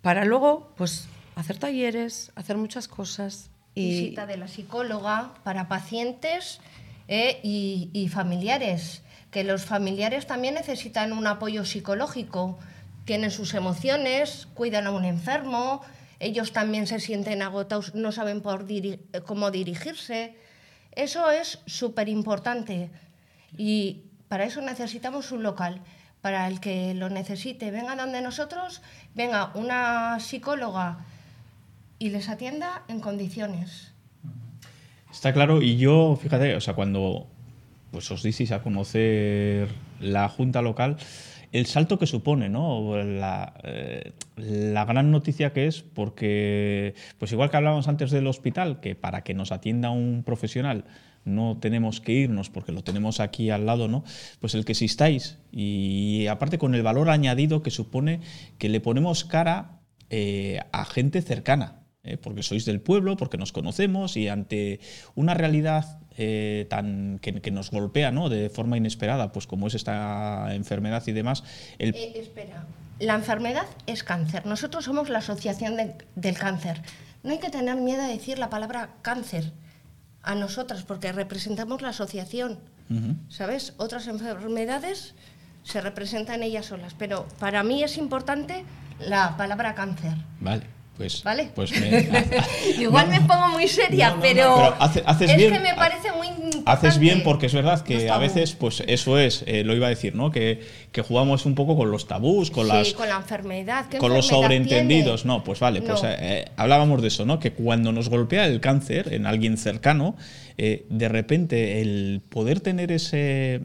Para luego, pues, hacer talleres, hacer muchas cosas. Y... Visita de la psicóloga para pacientes ¿eh? y, familiares, que los familiares también necesitan un apoyo psicológico, tienen sus emociones, cuidan a un enfermo, ellos también se sienten agotados, no saben por cómo dirigirse. Eso es súper importante y para eso necesitamos un local. Para el que lo necesite, venga donde nosotros, venga una psicóloga y les atienda en condiciones. Está claro, y yo, fíjate, o sea, cuando pues os dices a conocer la Junta Local, el salto que supone, ¿no? La, eh, la, gran noticia que es, porque, pues igual que hablábamos antes del hospital, que para que nos atienda un profesional no tenemos que irnos porque lo tenemos aquí al lado, ¿no? Pues el que existáis y aparte con el valor añadido que supone que le ponemos cara eh, a gente cercana. Eh, porque sois del pueblo, porque nos conocemos y ante una realidad eh, tan que, nos golpea ¿no? de forma inesperada, pues como es esta enfermedad y demás. El... Eh, espera, la enfermedad es cáncer. Nosotros somos la asociación del cáncer. No hay que tener miedo a decir la palabra cáncer a nosotras, porque representamos la asociación. ¿Sabes? Otras enfermedades se representan ellas solas, pero para mí es importante la palabra cáncer. Vale. Pues, ¿Vale? Pues Igual me pongo muy seria, pero, haces es bien, que me parece muy importante. Haces bien porque es verdad que a veces, pues eso es, eh, lo iba a decir, ¿no? Que, que, jugamos un poco con los tabús, con las... con la enfermedad. con los sobreentendidos, no, pues vale, pues eh, hablábamos de eso, ¿no? Que cuando nos golpea el cáncer en alguien cercano, eh, de repente el poder tener ese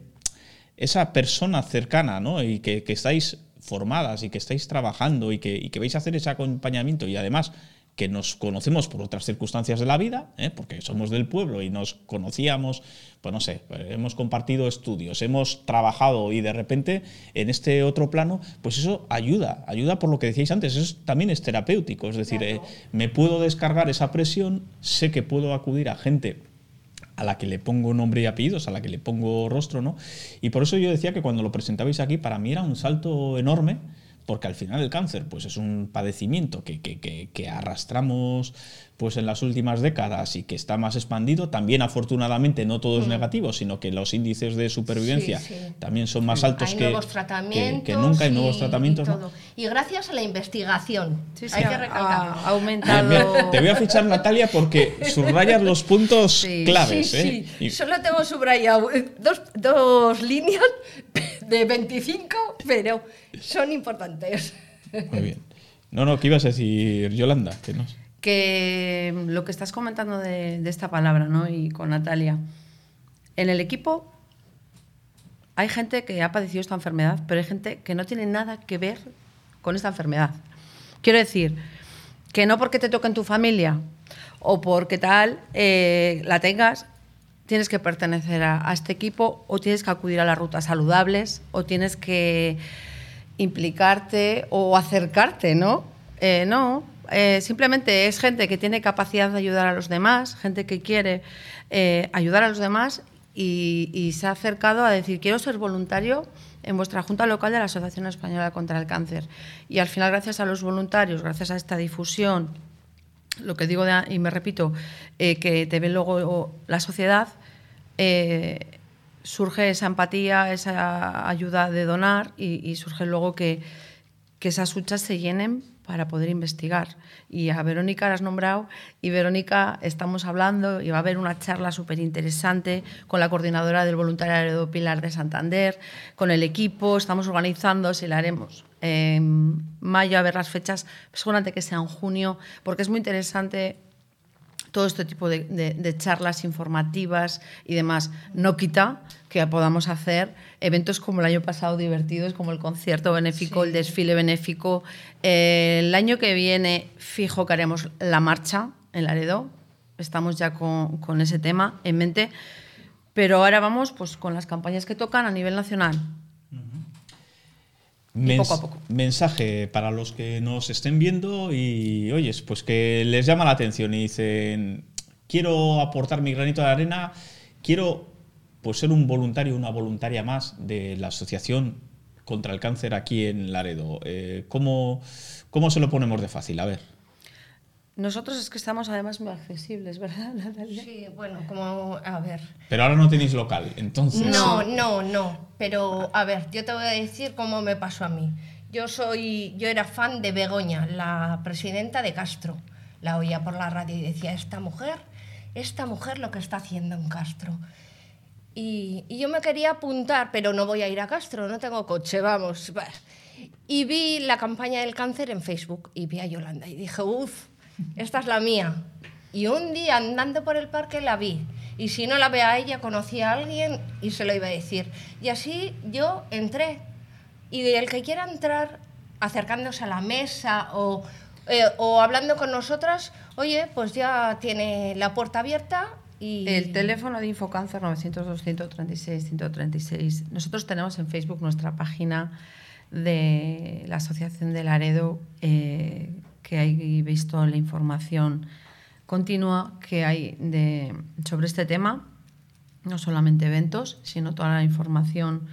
esa persona cercana, ¿no? Y que, que estáis formadas y que estáis trabajando y que, y que vais a hacer ese acompañamiento y además que nos conocemos por otras circunstancias de la vida, ¿eh? porque somos del pueblo y nos conocíamos, pues no sé, hemos compartido estudios, hemos trabajado y de repente en este otro plano, pues eso ayuda, ayuda por lo que decíais antes, eso también es terapéutico, es decir, eh, me puedo descargar esa presión, sé que puedo acudir a gente a la que le pongo nombre y apellidos, a la que le pongo rostro, ¿no? Y por eso yo decía que cuando lo presentabais aquí, para mí era un salto enorme, porque al final el cáncer pues es un padecimiento que, que, que, que, arrastramos pues en las últimas décadas y que está más expandido. También afortunadamente no todo es mm. negativo, sino que los índices de supervivencia sí, sí. también son más altos hay que, nuevos tratamientos que, nunca, hay nuevos y, tratamientos. Y, ¿no? y, gracias a la investigación, hay que recalcar. Ha aumentado. Te voy a fichar, Natalia, porque subrayas los puntos sí, claves. Sí, ¿eh? sí. Solo tengo subrayado dos, dos líneas de 25, pero son importantes. Muy bien. No, no, ¿qué ibas a decir, Yolanda? Que no que lo que estás comentando de, de, esta palabra, ¿no? Y con Natalia, en el equipo hay gente que ha padecido esta enfermedad, pero hay gente que no tiene nada que ver con esta enfermedad. Quiero decir que no porque te toque en tu familia o porque tal eh, la tengas, tienes que pertenecer a, este equipo o tienes que acudir a las rutas saludables o tienes que implicarte o acercarte, ¿no? Eh, no, eh, simplemente es gente que tiene capacidad de ayudar a los demás, gente que quiere eh, ayudar a los demás y, y, se ha acercado a decir, quiero ser voluntario en vuestra Junta Local de la Asociación Española contra el Cáncer. Y al final, gracias a los voluntarios, gracias a esta difusión, lo que digo, de, y me repito, eh, que te ve luego la sociedad, eh, surge esa empatía, esa ayuda de donar y, y surge luego que, que esas huchas se llenen para poder investigar. Y a Verónica la has nombrado y Verónica estamos hablando y va a haber una charla súper interesante con la coordinadora del voluntariado Pilar de Santander, con el equipo, estamos organizando, si la haremos en mayo a ver las fechas, seguramente que sea en junio, porque es muy interesante todo este tipo de, de, de, charlas informativas y demás. No quita que podamos hacer eventos como el año pasado divertidos, como el concierto benéfico, sí. el desfile benéfico. Eh, el año que viene, fijo que haremos la marcha en Laredo. Estamos ya con, con ese tema en mente. Pero ahora vamos pues, con las campañas que tocan a nivel nacional. Mens poco a poco. Mensaje para los que nos estén viendo y, oyes, pues que les llama la atención y dicen, quiero aportar mi granito de arena, quiero pues, ser un voluntario, una voluntaria más de la Asociación contra el Cáncer aquí en Laredo. Eh, ¿cómo, ¿Cómo se lo ponemos de fácil? A ver. Nosotros es que estamos además muy accesibles, ¿verdad, Natalia? Sí, bueno, como, a ver. Pero ahora no tenéis local, entonces. No, no, no. Pero, a ver, yo te voy a decir cómo me pasó a mí. Yo soy, yo era fan de Begoña, la presidenta de Castro. La oía por la radio y decía, esta mujer, esta mujer lo que está haciendo en Castro. Y, y yo me quería apuntar, pero no voy a ir a Castro, no tengo coche, vamos. Y vi la campaña del cáncer en Facebook y vi a Yolanda y dije, uff, esta es la mía. Y un día andando por el parque la vi. Y si no la ve a ella, conocí a alguien y se lo iba a decir. Y así yo entré. Y el que quiera entrar acercándose a la mesa o, eh, o hablando con nosotras, oye, pues ya tiene la puerta abierta y... El teléfono de Infocáncer 902-136-136. Nosotros tenemos en Facebook nuestra página de la Asociación de Laredo. Eh, que hay visto la información continua que hay de, sobre este tema, no solamente eventos, sino toda la información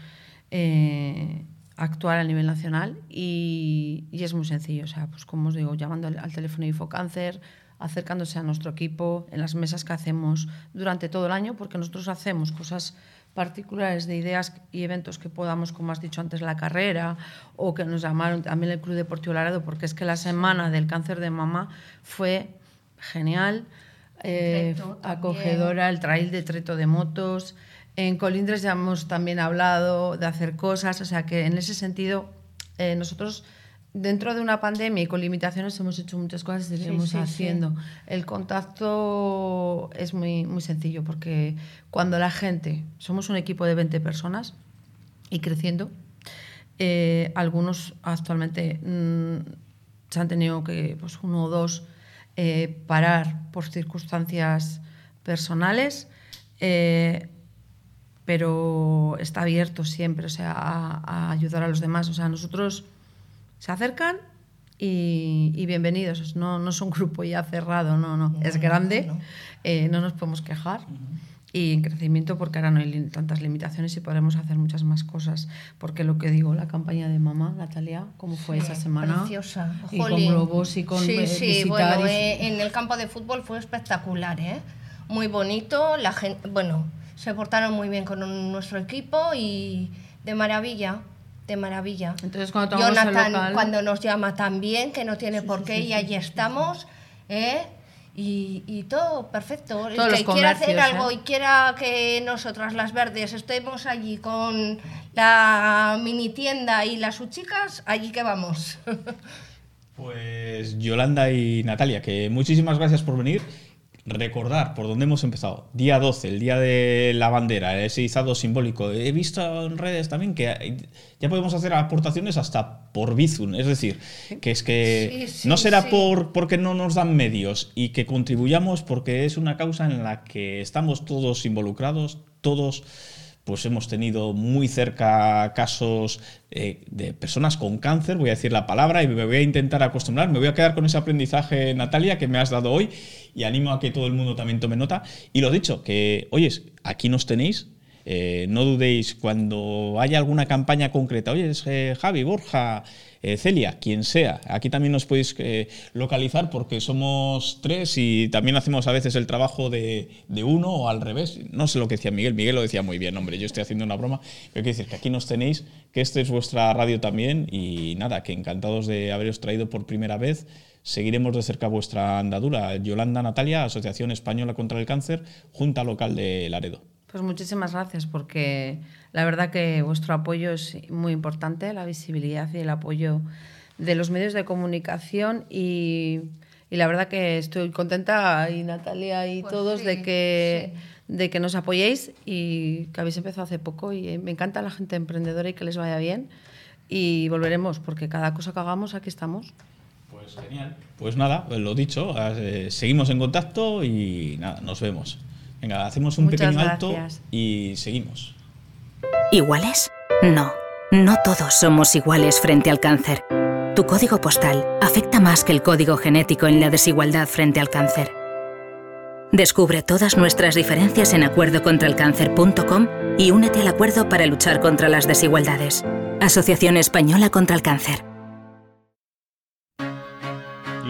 eh, actual a nivel nacional y, y, es muy sencillo, o sea, pues como os digo, llamando al, al teléfono Infocáncer, acercándose a nuestro equipo en las mesas que hacemos durante todo el año, porque nosotros hacemos cosas particulares de ideas y eventos que podamos, como has dicho antes, la carrera o que nos llamaron también el Club Deportivo Laredo, porque es que la semana del cáncer de mama fue genial, eh, acogedora, el trail de treto de motos. En Colindres ya hemos también hablado de hacer cosas, o sea que en ese sentido eh, nosotros dentro de una pandemia y con limitaciones hemos hecho muchas cosas y seguimos sí, sí, haciendo. Sí. El contacto es muy, muy sencillo porque cuando la gente, somos un equipo de 20 personas y creciendo, eh, algunos actualmente mmm, se han tenido que, pues uno o dos, eh, parar por circunstancias personales, eh, pero está abierto siempre o sea, a, ayudar a los demás. O sea, nosotros se acercan y, bienvenidos. No, no es un grupo ya cerrado, no, no. es grande, no, eh, nos podemos quejar y en crecimiento porque ahora no hay tantas limitaciones y podremos hacer muchas más cosas. Porque lo que digo, la campaña de mamá, Natalia, ¿cómo fue esa semana? Preciosa. Y con globos y con Sí, eh, sí, bueno, y- eh, en el campo de fútbol fue espectacular, ¿eh? Muy bonito, la gente, bueno, se portaron muy bien con nuestro equipo y de maravilla, de maravilla. Entonces, cuando tomamos el Jonathan, local- cuando nos llama también, que no tiene por qué, y allí estamos, ¿eh? Y, y todo perfecto. El Todos que los quiera hacer algo ¿eh? y quiera que nosotras, las verdes, estemos allí con la mini tienda y las chicas, allí que vamos. Pues Yolanda y Natalia, que muchísimas gracias por venir. Recordar por dónde hemos empezado. Día 12, el día de la bandera, ese izado simbólico. He visto en redes también que ya podemos hacer aportaciones hasta por Bizum. Es decir, que es que Sí, sí, no será sí. por porque no nos dan medios y que contribuyamos porque es una causa en la que estamos todos involucrados, todos pues hemos tenido muy cerca casos eh, de personas con cáncer, voy a decir la palabra y me voy a intentar acostumbrar, me voy a quedar con ese aprendizaje, Natalia, que me has dado hoy y animo a que todo el mundo también tome nota. Y lo dicho, que, oyes, aquí nos tenéis, eh, no dudéis cuando haya alguna campaña concreta, oye, Javi, Borja, eh, Celia, quien sea, aquí también nos podéis eh, localizar porque somos tres y también hacemos a veces el trabajo de, de uno o al revés. No sé lo que decía Miguel, Miguel lo decía muy bien, hombre, yo estoy haciendo una broma, pero quiero decir que aquí nos tenéis, que esta es vuestra radio también y nada, que encantados de haberos traído por primera vez. Seguiremos de cerca vuestra andadura. Yolanda Natalia, Asociación Española contra el Cáncer, Junta Local de Laredo. Pues muchísimas gracias porque la verdad que vuestro apoyo es muy importante, la visibilidad y el apoyo de los medios de comunicación y, y la verdad que estoy contenta y Natalia y Pues todos sí, de que de que nos apoyéis y que habéis empezado hace poco y me encanta la gente emprendedora y que les vaya bien y volveremos porque cada cosa que hagamos aquí estamos. Pues genial. Pues nada, pues lo dicho, eh, seguimos en contacto y nada, nos vemos. Venga, hacemos un Muchas pequeño alto y seguimos. ¿Iguales? No, no todos somos iguales frente al cáncer. Tu código postal afecta más que el código genético en la desigualdad frente al cáncer. Descubre todas nuestras diferencias en acuerdocontralcáncer.com y únete al acuerdo para luchar contra las desigualdades. Asociación Española contra el Cáncer.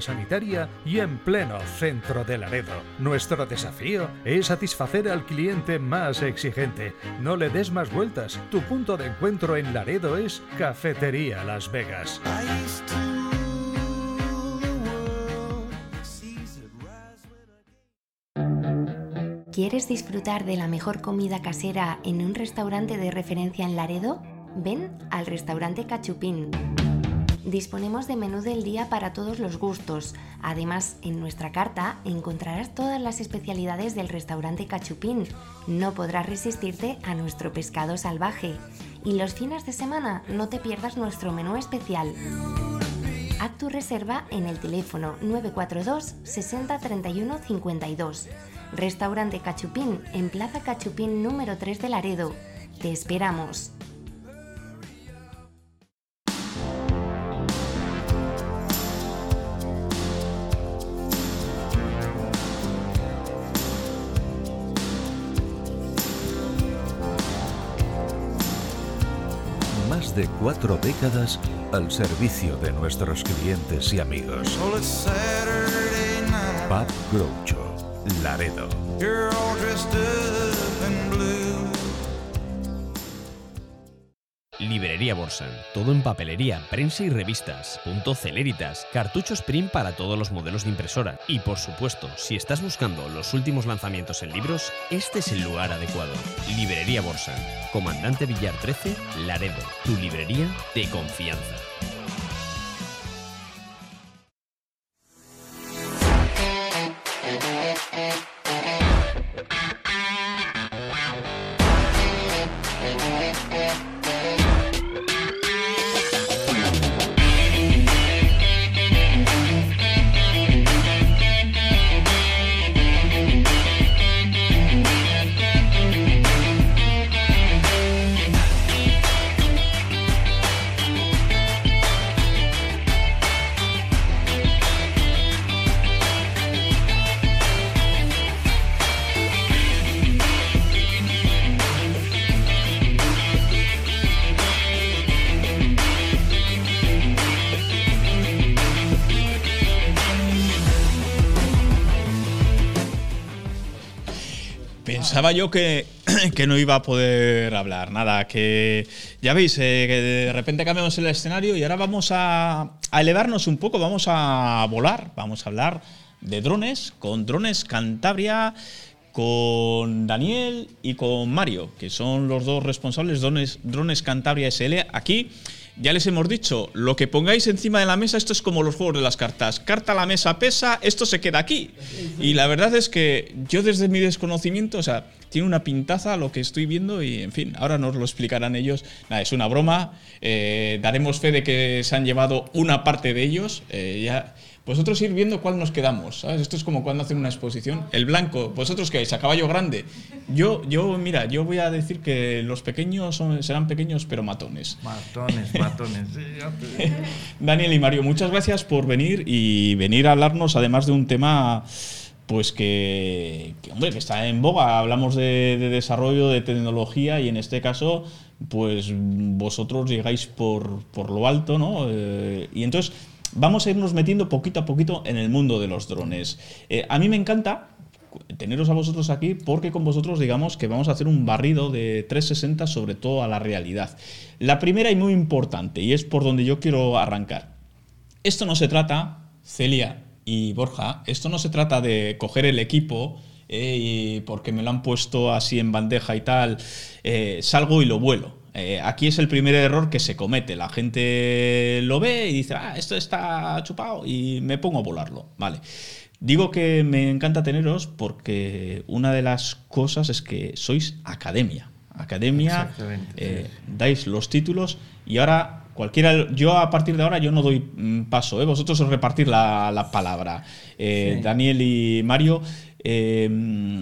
sanitaria y en pleno centro de Laredo. Nuestro desafío es satisfacer al cliente más exigente. No le des más vueltas. Tu punto de encuentro en Laredo es Cafetería Las Vegas. ¿Quieres disfrutar de la mejor comida casera en un restaurante de referencia en Laredo? Ven al restaurante Cachupín. Disponemos de menú del día para todos los gustos. Además, en nuestra carta encontrarás todas las especialidades del restaurante Cachupín. No podrás resistirte a nuestro pescado salvaje. Y los fines de semana no te pierdas nuestro menú especial. Haz tu reserva en el teléfono 942 60 31 52. Restaurante Cachupín en Plaza Cachupín número 3 de Laredo. Te esperamos. Más de cuatro décadas al servicio de nuestros clientes y amigos. Pub Groucho, Laredo. Librería Borsan. Todo en papelería, prensa y revistas. Punto Celeritas. Cartuchos print para todos los modelos de impresora. Y por supuesto, si estás buscando los últimos lanzamientos en libros, este es el lugar adecuado. Librería Borsan. Comandante Villar 13, Laredo. Tu librería de confianza. Pensaba yo que, no iba a poder hablar. Nada, que ya veis, eh, que de repente cambiamos el escenario y ahora vamos a, a elevarnos un poco, vamos a volar, vamos a hablar de drones, con Drones Cantabria, con Daniel y con Mario, que son los dos responsables Drones, Drones Cantabria SL. Aquí ya les hemos dicho, lo que pongáis encima de la mesa, esto es como los juegos de las cartas. Carta a la mesa pesa, esto se queda aquí. Y la verdad es que yo desde mi desconocimiento, o sea, tiene una pintaza lo que estoy viendo y, en fin, ahora nos lo explicarán ellos. Nada, es una broma. eh, daremos fe de que se han llevado una parte de ellos. eh, ya, vosotros ir viendo cuál nos quedamos, ¿sabes? Esto es como cuando hacen una exposición. El blanco, vosotros que vais a caballo grande. Yo, yo, mira, yo voy a decir que los pequeños son- serán pequeños pero matones. Matones, matones. Daniel y Mario, muchas gracias por venir y venir a hablarnos además de un tema pues que, que, hombre, que está en boga. Hablamos de, de desarrollo, de tecnología y en este caso pues vosotros llegáis por, por lo alto, ¿no? Eh, y entonces vamos a irnos metiendo poquito a poquito en el mundo de los drones. Eh, a mí me encanta teneros a vosotros aquí porque con vosotros digamos que vamos a hacer un barrido de 360 sobre todo a la realidad. La primera y muy importante y es por donde yo quiero arrancar. Esto no se trata, Celia y Borja, esto no se trata de coger el equipo eh, y porque me lo han puesto así en bandeja y tal, eh, salgo y lo vuelo. Eh, aquí es el primer error que se comete. La gente lo ve y dice, ah, esto está chupado y me pongo a volarlo. Vale. Digo que me encanta teneros porque una de las cosas es que sois academia. Academia, eh, dais los títulos y ahora cualquiera, yo a partir de ahora yo no doy mm, paso, ¿eh? vosotros os repartir la, la palabra. Eh, Sí. Daniel y Mario, eh,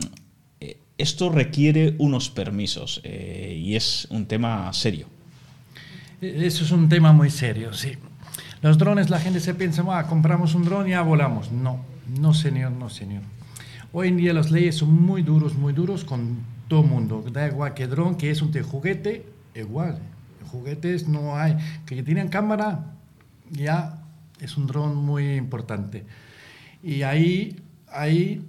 esto requiere unos permisos eh, y es un tema serio. Eso es un tema muy serio, sí. Los drones, la gente se piensa, "Ah, compramos un dron y ya volamos. No, no señor, no señor. Hoy en día las leyes son muy duros, muy duros con todo mundo. Da igual que dron, que es un juguete, igual. Juguetes no hay. Que tienen cámara, ya es un dron muy importante. Y ahí, ahí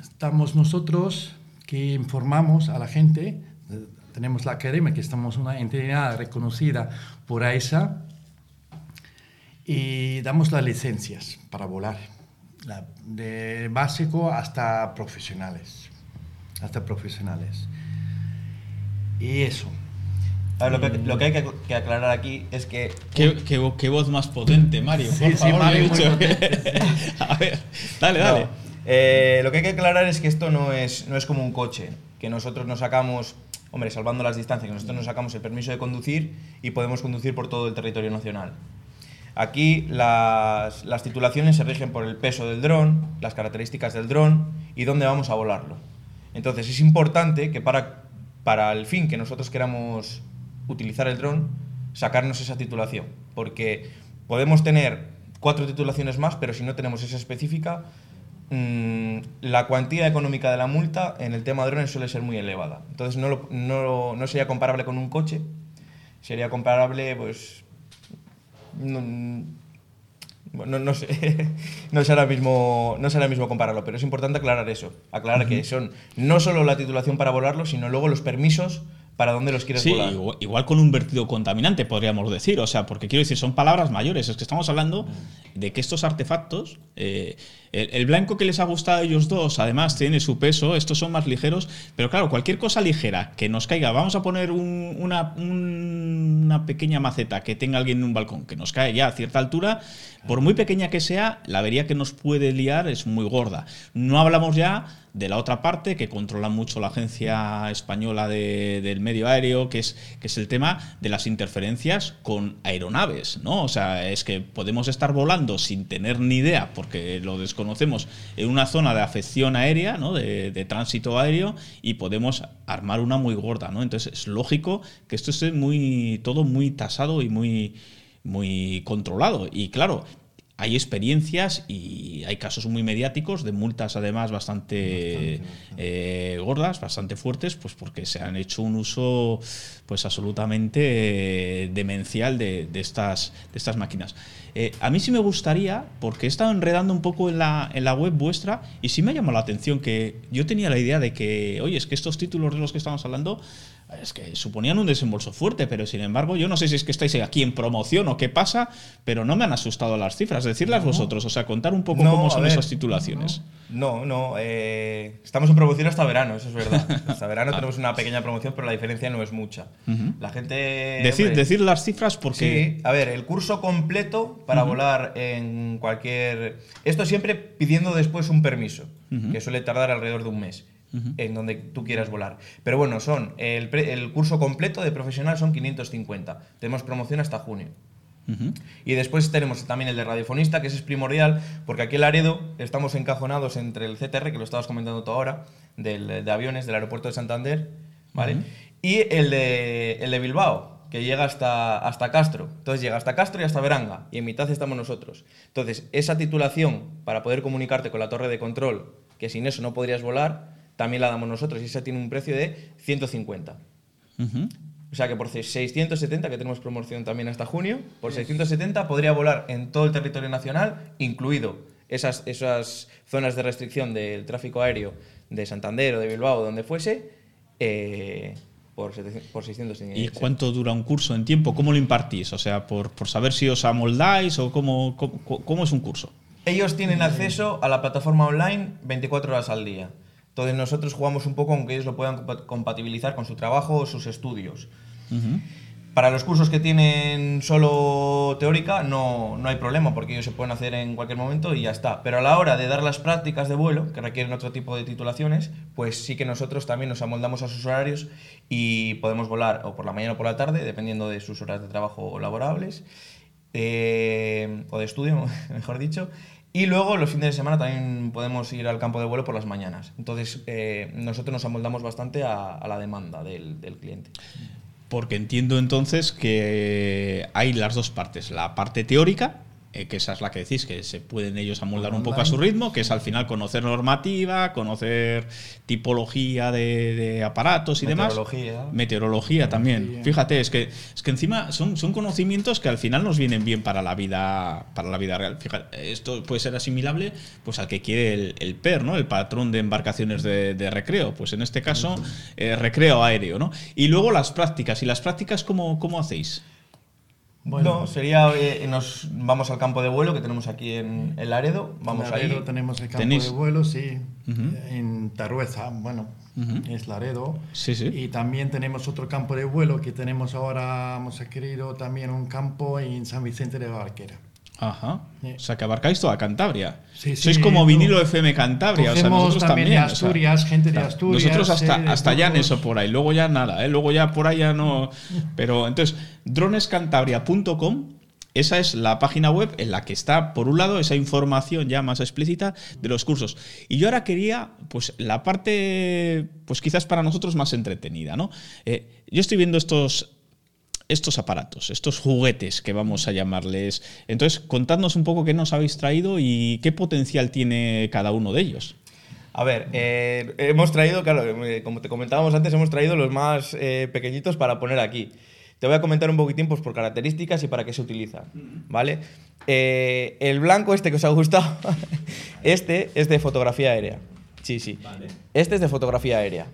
estamos nosotros que informamos a la gente. Tenemos la academia, que estamos una entidad reconocida por AESA, y damos las licencias para volar, la- de básico hasta profesionales, hasta profesionales. Y eso. A ver, lo, que, lo que hay que, que aclarar aquí es que ¿Qué, qué- qué voz más potente, Mario. Sí, por sí, favor, Mario, he dicho. potente, A ver, dale, No, dale. Eh, lo que hay que aclarar es que esto no es, no es como un coche, que nosotros nos sacamos, hombre, salvando las distancias, que nosotros nos sacamos el permiso de conducir y podemos conducir por todo el territorio nacional. Aquí las, las titulaciones se rigen por el peso del dron, las características del dron y dónde vamos a volarlo. Entonces es importante que para, para el fin que nosotros queramos utilizar el dron, sacarnos esa titulación, porque podemos tener cuatro titulaciones más, pero si no tenemos esa específica, mm, la cuantía económica de la multa en el tema de drones suele ser muy elevada. Entonces no, lo- no, no sería comparable con un coche, sería comparable, pues... No, bueno, no sé, no sé ahora mismo, no sé ahora mismo compararlo, pero es importante aclarar eso, aclarar que son no solo la titulación para volarlo, sino luego los permisos para dónde los quieres Sí, volar. igual, igual con un vertido contaminante, podríamos decir. O sea, porque quiero decir, son palabras mayores. Es que estamos hablando de que estos artefactos, eh, el, el blanco que les ha gustado a ellos dos, además tiene su peso, estos son más ligeros. Pero claro, cualquier cosa ligera que nos caiga, vamos a poner un- una, un- una pequeña maceta que tenga alguien en un balcón, que nos cae ya a cierta altura, por muy pequeña que sea, la avería que nos puede liar es muy gorda. No hablamos ya de la otra parte que controla mucho la Agencia Española de- del Medio Aéreo, que es, que es el tema de las interferencias con aeronaves, ¿no? O sea, es que podemos estar volando sin tener ni idea, porque lo desconocemos, en una zona de afección aérea, ¿no? De, de tránsito aéreo, y podemos armar una muy gorda, ¿no? Entonces es lógico que esto esté muy, todo muy tasado y muy, muy controlado. Y claro, hay experiencias y hay casos muy mediáticos de multas además bastante, eh, gordas, bastante fuertes, pues porque se han hecho un uso pues absolutamente eh, demencial de, de estas, de estas máquinas. Eh, a mí sí me gustaría, porque he estado enredando un poco en la, en la web vuestra y sí me ha llamado la atención que yo tenía la idea de que, oye, es que estos títulos de los que estamos hablando es que suponían un desembolso fuerte, pero sin embargo, yo no sé si es que estáis aquí en promoción o qué pasa, pero no me han asustado las cifras. Decirlas No. vosotros, o sea, contar un poco No, cómo son ver, esas titulaciones. No, no. eh, estamos en promoción hasta verano, eso es verdad. Hasta verano tenemos una pequeña promoción, pero la diferencia no es mucha. La gente. Decir, hombre, decir las cifras porque. Sí, a ver, el curso completo para volar en cualquier. Esto siempre pidiendo después un permiso, que suele tardar alrededor de un mes. Ujú. En donde tú quieras volar. Pero bueno, son. El, pre- el curso completo de profesional son 550. Tenemos promoción hasta junio. Ujú. Y después tenemos también el de radiofonista, que ese es primordial, porque aquí en Laredo estamos encajonados entre el CTR, que lo estabas comentando tú ahora, del, de aviones del aeropuerto de Santander, ¿vale? Ujú. Y el de, el de Bilbao, que llega hasta, hasta Castro. Entonces llega hasta Castro y hasta Veranga, y en mitad estamos nosotros. Entonces, esa titulación para poder comunicarte con la torre de control, que sin eso no podrías volar, también la damos nosotros, y esa tiene un precio de 150. Ujú. O sea que por 670, que tenemos promoción también hasta junio, por 670 podría volar en todo el territorio nacional, incluido esas, esas zonas de restricción del tráfico aéreo de Santander o de Bilbao, donde fuese, eh, por, 700 por 670. ¿Y cuánto dura un curso en tiempo? ¿Cómo lo impartís? O sea, por, por saber si os amoldáis o cómo, cómo, cómo es un curso. Ellos tienen acceso a la plataforma online 24 horas al día. Entonces nosotros jugamos un poco aunque ellos lo puedan compa- compatibilizar con su trabajo o sus estudios. Para los cursos que tienen solo teórica no, no hay problema porque ellos se pueden hacer en cualquier momento y ya está. Pero a la hora de dar las prácticas de vuelo, que requieren otro tipo de titulaciones, pues sí que nosotros también nos amoldamos a sus horarios y podemos volar o por la mañana o por la tarde, dependiendo de sus horas de trabajo laborables eh, o de estudio, mejor dicho. Y luego los fines de semana también podemos ir al campo de vuelo por las mañanas. Entonces eh, nosotros nos amoldamos bastante a, la demanda del, del cliente. Porque entiendo entonces que hay las dos partes. La parte teórica, eh, que esa es la que decís, que se pueden ellos amoldar un poco a su ritmo, que es al final conocer normativa, conocer tipología de, de aparatos y demás. Meteorología. Meteorología también. Fíjate, es que, es que encima son, son conocimientos que al final nos vienen bien para la vida, para la vida real. Fíjate, esto puede ser asimilable pues, al que quiere el, el PER, ¿no? El patrón de embarcaciones de, de recreo. Pues en este caso, eh, recreo aéreo, ¿no? Y luego las prácticas. ¿Y las prácticas cómo, cómo hacéis? No, sería, eh, nos vamos al campo de vuelo que tenemos aquí en, en Laredo, vamos Laredo ahí. tenemos el campo Tenéis- de vuelo, sí. En Tarueza, bueno, es Laredo. Sí, sí. Y también tenemos otro campo de vuelo que tenemos ahora, hemos adquirido también un campo en San Vicente de la Barquera. Ajá. O sea, que abarcáis toda Cantabria. Sí, Sois como no. vinilo FM Cantabria. O sea, Cogemos nosotros también también. de o sea, Asturias, gente de Asturias, Nosotros hasta, eh, hasta Llanes o por ahí. Luego ya nada, ¿eh? Luego ya por ahí ya no. Pero entonces, dronescantabria.com. Esa es la página web en la que está, por un lado, esa información ya más explícita de los cursos. Y yo ahora quería, pues, la parte, pues quizás para nosotros más entretenida, ¿no? Eh, yo estoy viendo estos, estos aparatos, estos juguetes que vamos a llamarles. Entonces, contadnos un poco qué nos habéis traído y qué potencial tiene cada uno de ellos. A ver, eh, hemos traído, claro, eh, como te comentábamos antes, hemos traído los más eh, pequeñitos para poner aquí. Te voy a comentar un poquitín pues, por características y para qué se utilizan, ¿vale? Eh, el blanco este que os ha gustado, este es de fotografía aérea. Sí, sí. Este es de fotografía aérea.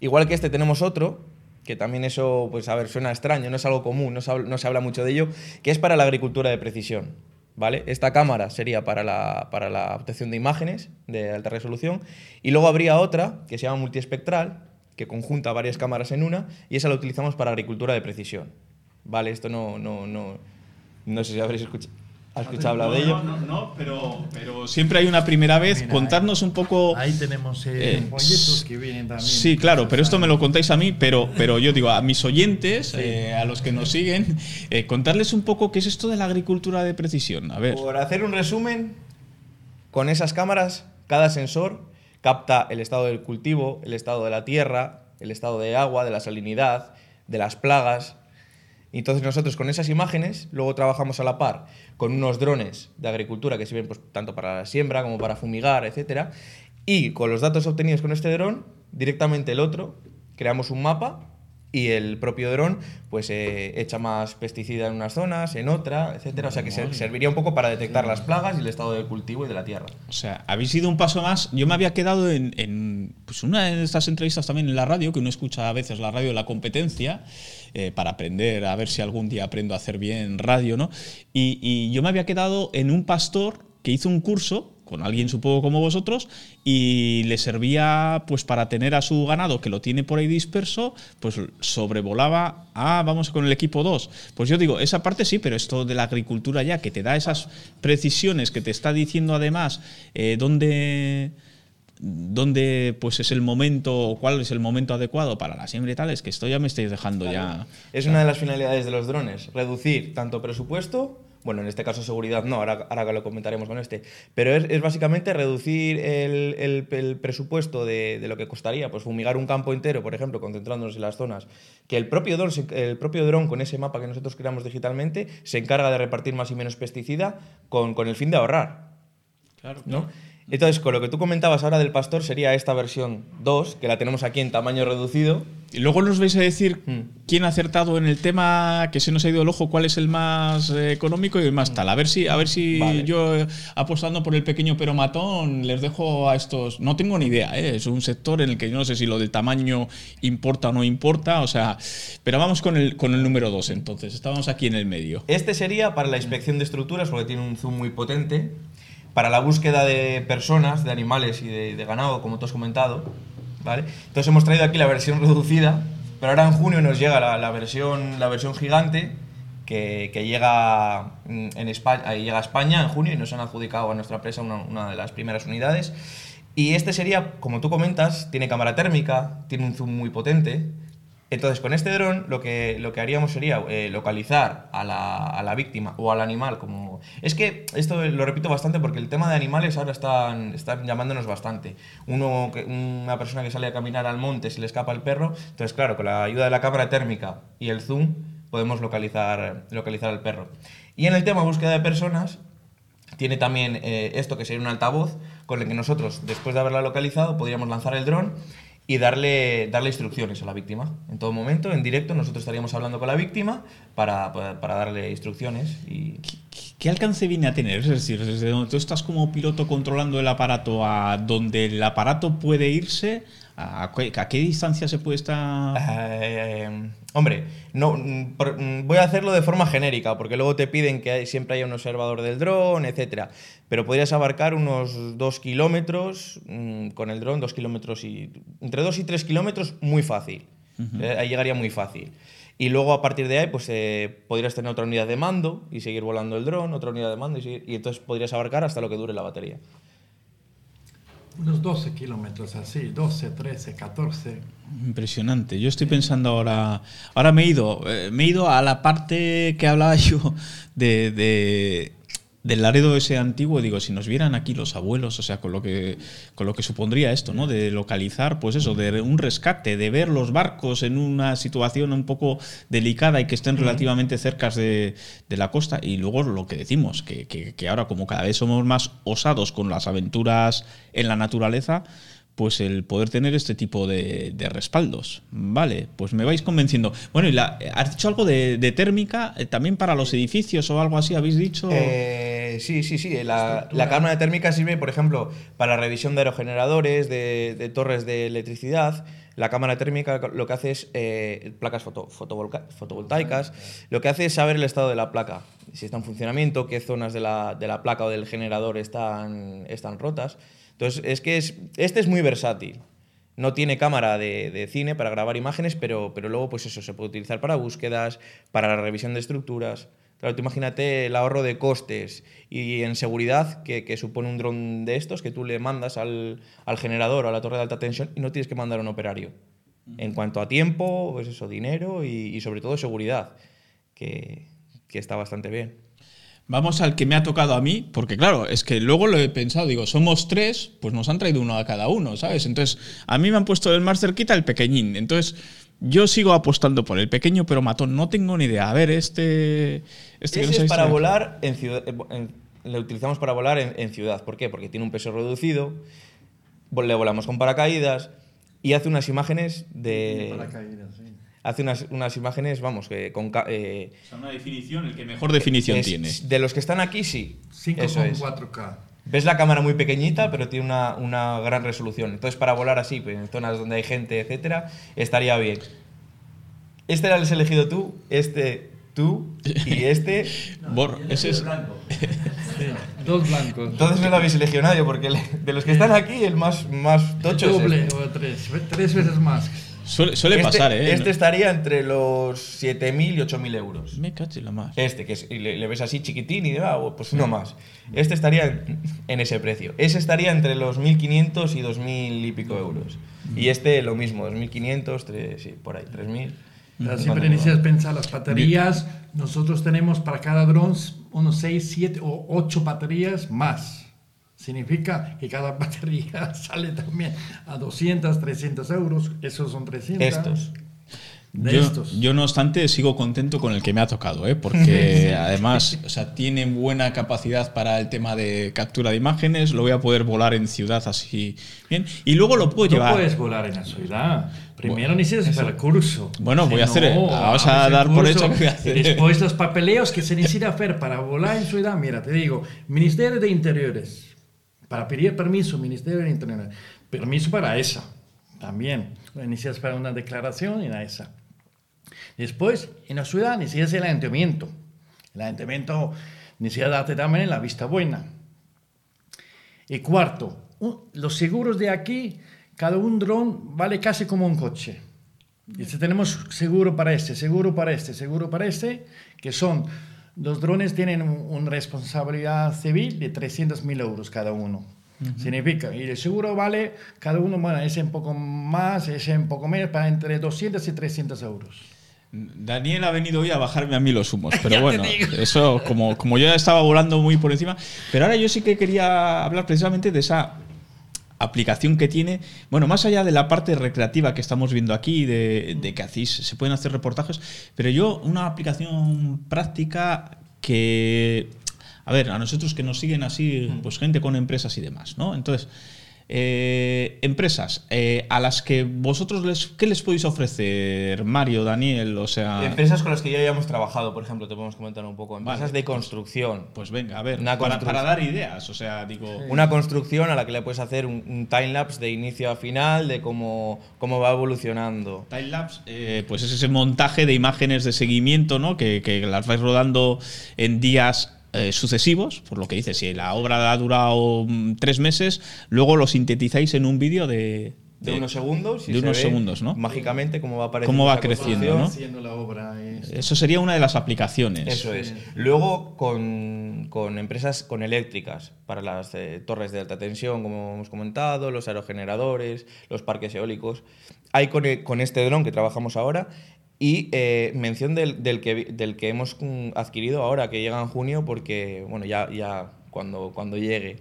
Igual que este tenemos otro, que también eso, pues a ver, suena extraño, no es algo común, no se, habla, no se habla mucho de ello, que es para la agricultura de precisión. ¿Vale? Esta cámara sería para la, para la obtención de imágenes de alta resolución y luego habría otra que se llama multiespectral, que conjunta varias cámaras en una y esa la utilizamos para agricultura de precisión. ¿Vale? Esto no, no, no, no sé si habréis escuchado. ¿Has escuchado hablar de ello? No, no, no, pero, pero siempre hay una primera vez. Mira, Contarnos un poco. Ahí tenemos eh, Eh, que vienen también. Sí, claro, pero esto me lo contáis a mí, pero, pero yo digo a mis oyentes, eh, a los que nos siguen, eh, contarles un poco qué es esto de la agricultura de precisión. A ver. Por hacer un resumen, con esas cámaras, cada sensor capta el estado del cultivo, el estado de la tierra, el estado de agua, de la salinidad, de las plagas. Entonces nosotros con esas imágenes luego trabajamos a la par con unos drones de agricultura que sirven pues, tanto para la siembra como para fumigar, etc. Y con los datos obtenidos con este dron, directamente el otro, creamos un mapa y el propio dron pues eh, echa más pesticida en unas zonas, en otra, etcétera. O sea que se- serviría un poco para detectar las plagas y el estado del cultivo y de la tierra. O sea, habéis ido un paso más. Yo me había quedado en, en, pues una de estas entrevistas también en la radio, que uno escucha a veces la radio de la competencia, eh, para aprender, a ver si algún día aprendo a hacer bien radio, ¿no? Y, y yo me había quedado en un pastor que hizo un curso con alguien supongo como vosotros y le servía pues para tener a su ganado que lo tiene por ahí disperso pues sobrevolaba ah vamos con el equipo 2 pues yo digo esa parte sí pero esto de la agricultura ya que te da esas precisiones que te está diciendo además eh, dónde dónde pues es el momento o cuál es el momento adecuado para la siembra y tal es que esto ya me estáis dejando ya Es una de las finalidades de los drones, reducir tanto presupuesto, bueno, en este caso seguridad no, ahora, ahora que lo comentaremos con este, pero es, es básicamente reducir el, el- el presupuesto de, de lo que costaría pues fumigar un campo entero, por ejemplo, concentrándonos en las zonas, que el propio dron, se- el propio dron con ese mapa que nosotros creamos digitalmente se encarga de repartir más y menos pesticida con, con el fin de ahorrar. Claro, ¿no? Entonces, con lo que tú comentabas ahora del pastor, sería esta versión 2, que la tenemos aquí en tamaño reducido. Y luego nos vais a decir Mm. quién ha acertado en el tema que se nos ha ido el ojo, cuál es el más eh, económico y el más tal. A ver si, a ver si Vale. yo eh, apostando por el pequeño pero matón les dejo a estos. No tengo ni idea, ¿eh? es un sector en el que yo no sé si lo del tamaño importa o no importa. O sea, pero vamos con el, con el número 2 entonces. Estábamos aquí en el medio. Este sería para la inspección de estructuras, porque tiene un zoom muy potente. Para la búsqueda de personas, de animales y de, de ganado, como tú has comentado. ¿vale? Entonces hemos traído aquí la versión reducida, pero ahora en junio nos llega la, la versión, la versión gigante, que, que llega, mm, en España, llega a España en junio y nos han adjudicado a nuestra empresa una, una de las primeras unidades. Y este sería, como tú comentas, tiene cámara térmica, tiene un zoom muy potente. Entonces, con este dron lo que, lo que haríamos sería eh, localizar a la, a la víctima o al animal. como Es que esto lo repito bastante porque el tema de animales ahora están, están llamándonos bastante. Una persona que sale a caminar al monte, se le escapa el perro. Entonces, claro, con la ayuda de la cámara térmica y el zoom podemos localizar, localizar al perro. Y en el tema búsqueda de personas, tiene también eh, esto que sería un altavoz con el que nosotros, después de haberla localizado, podríamos lanzar el dron y darle, darle instrucciones a la víctima. En todo momento, en directo, nosotros estaríamos hablando con la víctima para, para, para darle instrucciones y... ¿Qué alcance viene a tener? Es decir, desde donde tú estás como piloto controlando el aparato a donde el aparato puede irse, ¿a qué, a qué distancia se puede estar? Eh, hombre, no, mm, por- mm, voy a hacerlo de forma genérica, porque luego te piden que hay- siempre haya un observador del dron, etcétera. Pero podrías abarcar unos dos kilómetros mm, con el dron, dos kilómetros y. entre dos y tres kilómetros, muy fácil. Eh, ahí llegaría muy fácil. Y luego a partir de ahí, pues eh, podrías tener otra unidad de mando y seguir volando el dron, otra unidad de mando y, seguir- y entonces podrías abarcar hasta lo que dure la batería. Unos 12 kilómetros así, 12, 13, 14. Impresionante. Yo estoy pensando ahora. Ahora me he ido. eh, me he ido a la parte que hablaba yo de, de- del Laredo ese antiguo. Digo, si nos vieran aquí los abuelos, o sea, con lo que con lo que supondría esto, ¿no? De localizar, pues eso, de un rescate, de ver los barcos en una situación un poco delicada y que estén relativamente cercas de, de la costa. Y luego lo que decimos, que, que- que ahora como cada vez somos más osados con las aventuras en la naturaleza, pues el poder tener este tipo de, de respaldos. Vale, pues me vais convenciendo. Bueno, y la, ¿has dicho algo de, de térmica eh, también para los edificios o algo así? ¿Habéis dicho? Eh, sí, sí, sí. La, la cámara térmica sirve, por ejemplo, para la revisión de aerogeneradores, de, de torres de electricidad. La cámara térmica lo que hace es eh, placas foto- fotovolca- fotovoltaicas, lo que hace es saber el estado de la placa, si está en funcionamiento, qué zonas de la, de la placa o del generador están, están rotas. Entonces, es que es, este es muy versátil. No tiene cámara de, de cine para grabar imágenes, pero, pero luego, pues eso, se puede utilizar para búsquedas, para la revisión de estructuras. Claro, tú imagínate el ahorro de costes y en seguridad que, que supone un dron de estos que tú le mandas al, al generador o a la torre de alta tensión y no tienes que mandar a un operario. En cuanto a tiempo, pues eso, dinero y, y sobre todo seguridad, que, que está bastante bien. Vamos al que me ha tocado a mí, porque claro, es que luego lo he pensado, digo, somos tres, pues nos han traído uno a cada uno, ¿sabes? Entonces, a mí me han puesto el más cerquita el pequeñín. Entonces, yo sigo apostando por el pequeño, pero matón, no tengo ni idea. A ver, este. Este que es para volar en ciudad. eh, en- le utilizamos para volar en, en ciudad. ¿Por qué? Porque tiene un peso reducido, le volamos con paracaídas y hace unas imágenes de. Paracaídas, sí. Hace unas, unas imágenes, vamos, que con. ca- eh, O sea, una definición, el que mejor definición es- tiene. De los que están aquí, sí. Eso es. 5,4K. Ves la cámara muy pequeñita, pero tiene una, una gran resolución. Entonces, para volar así, pues, en zonas donde hay gente, etcétera, estaría bien. Este era el elegido tú, este tú y este. Bor- ese es. Dos blancos. Entonces no lo habéis elegido nadie, porque de los que están aquí, el más, más tocho es Doble este. o tres, tres veces más. Suele, suele Este- pasar, ¿eh? Este estaría entre los 7.000 y 8.000 euros. Me caché la más. Este, que es- y le, le ves así chiquitín y de, ah, pues uno más. Este estaría en, en ese precio. Ese estaría entre los 1.500 y 2.000 y pico euros. Y este lo mismo, 2.500, tres- sí, por ahí, 3.000. Pero ¿Cuánto siempre va? necesitas pensar las baterías. Nosotros tenemos para cada dron unos 6, 7 o 8 baterías más. Significa que cada batería sale también a 200, 300 euros. Esos son 300. Estos. De yo, estos. yo, no obstante, sigo contento con el que me ha tocado, ¿eh? porque además o sea, tiene buena capacidad para el tema de captura de imágenes, lo voy a poder volar en ciudad así bien, y luego lo puedo No llevar. puedes volar en la ciudad. Primero Bueno, necesitas el curso. Bueno, voy a Si hacer- no, vamos a dar por curso hecho que voy a hacer. Después los papeleos que se necesita hacer para volar en ciudad. Mira, te digo, Ministerio de Interiores. Para pedir permiso, Ministerio de Interiores. Permiso para ESA. También. Necesitas para una declaración en ESA. Después, en la ciudad necesitas el ayuntamiento. El ayuntamiento necesita darte también la vista buena. Y cuarto, los seguros de aquí, cada un dron vale casi como un coche. Y si tenemos seguro para este, seguro para este, seguro para este, que son, los drones tienen un- una responsabilidad civil de 300.000 euros cada uno. Significa, y el seguro vale, cada uno, bueno, ese un poco más, ese un poco menos, para entre 200 y 300 euros. Daniel ha venido hoy a bajarme a mí los humos, pero bueno, eso como, como yo ya estaba volando muy por encima, pero ahora yo sí que quería hablar precisamente de esa aplicación que tiene, bueno, más allá de la parte recreativa que estamos viendo aquí, de, de que hacéis, se pueden hacer reportajes, pero yo una aplicación práctica que, a ver, a nosotros que nos siguen así, pues gente con empresas y demás, ¿no? Entonces, eh, empresas eh, a las que vosotros les, ¿qué les podéis ofrecer, Mario, Daniel? O sea, Empresas con las que ya hayamos trabajado, por ejemplo, te podemos comentar un poco. Empresas Vale, de construcción. Pues venga, a ver, Una para, dar ideas, o sea, digo, Una construcción a la que le puedes hacer un, un timelapse de inicio a final, de cómo, cómo va evolucionando. Timelapse, eh, pues es ese montaje de imágenes de seguimiento, ¿no? Que, que las vais rodando en días eh, sucesivos, por lo que dice, si la obra ha durado mm, tres meses, luego lo sintetizáis en un vídeo de, De, unos segundos. y de se unos ve segundos, ¿no? Mágicamente cómo va apareciendo. Cómo va creciendo, la obra. Eso sería una de las aplicaciones. Eso es. Luego con, con empresas con eléctricas para las eh, torres de alta tensión, como hemos comentado, los aerogeneradores, los parques eólicos. Hay con, e- con este dron que trabajamos ahora y eh, mención del, del que, del que hemos mm, adquirido ahora, que llega en junio, porque bueno, ya, ya cuando, cuando llegue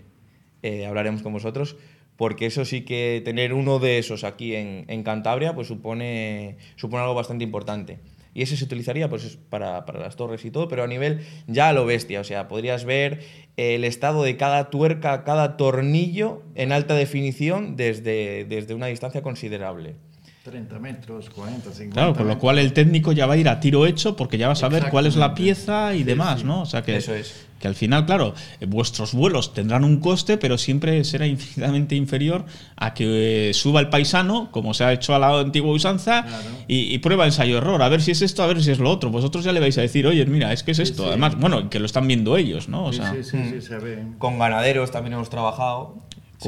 eh, hablaremos con vosotros. Porque eso sí que tener uno de esos aquí en, en Cantabria pues supone, supone algo bastante importante. Y ese se utilizaría pues es para, para las torres y todo, pero a nivel ya a lo bestia. O sea, podrías ver el estado de cada tuerca, cada tornillo en alta definición desde, desde una distancia considerable. 30 metros, 40, 50. Claro, con lo cual el técnico ya va a ir a tiro hecho porque ya va a saber cuál es la pieza y Sí, demás, sí. ¿no? O sea que, Eso es. que al final, claro, eh, vuestros vuelos tendrán un coste, pero siempre será infinitamente inferior a que eh, suba el paisano, como se ha hecho a la antigua usanza, y, y prueba ensayo-error, a ver si es esto, a ver si es lo otro. Vosotros ya le vais a decir, oye, mira, es que es esto. sí. Además, bueno, que lo están viendo ellos, ¿no? O Sí, sea, sí, sí, Mm. sí, se ve. Con ganaderos también hemos trabajado.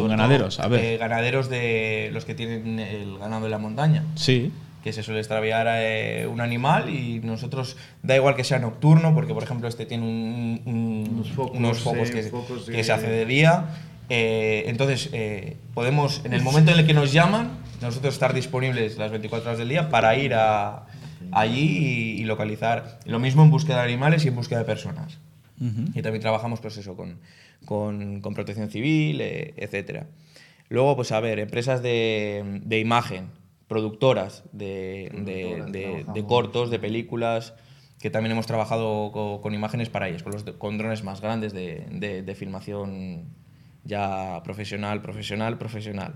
Con ganaderos, todo, a ver. eh, ganaderos de los que tienen el ganado en la montaña. Sí. Que se suele extraviar eh, un animal y nosotros, da igual que sea nocturno, porque por ejemplo este tiene un- un- Unos focos, unos focos eh, que, focos que de- se hace de día. eh, entonces, eh, podemos, en el momento en el que nos llaman, nosotros estar disponibles las 24 horas del día para ir a, allí y, y localizar. Lo mismo en búsqueda de animales y en búsqueda de personas. Y también trabajamos pues eso, con, con, con protección civil, eh, etcétera. Luego, pues a ver, empresas de, de imagen, productoras de, de- de- de cortos, de películas, que también hemos trabajado co- con, imágenes para ellas, con, los con drones más grandes de, de- de filmación ya profesional, profesional, profesional.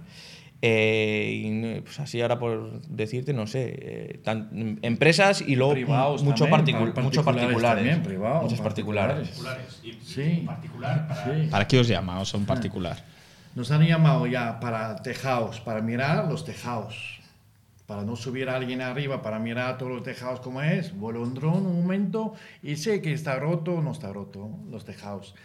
Eh, y pues así ahora por decirte, no sé, eh, tan- empresas y luego Privados mucho, también, particu- par- mucho particulares. también, privados, muchos particulares. Sí. Sí. ¿Para qué os llama? O sea, un particular. Nos han llamado ya para tejados, para mirar los tejados. Para no subir a alguien arriba, para mirar todos los tejados como es. Vuelo un dron un momento y sé que está roto o no está roto los tejados.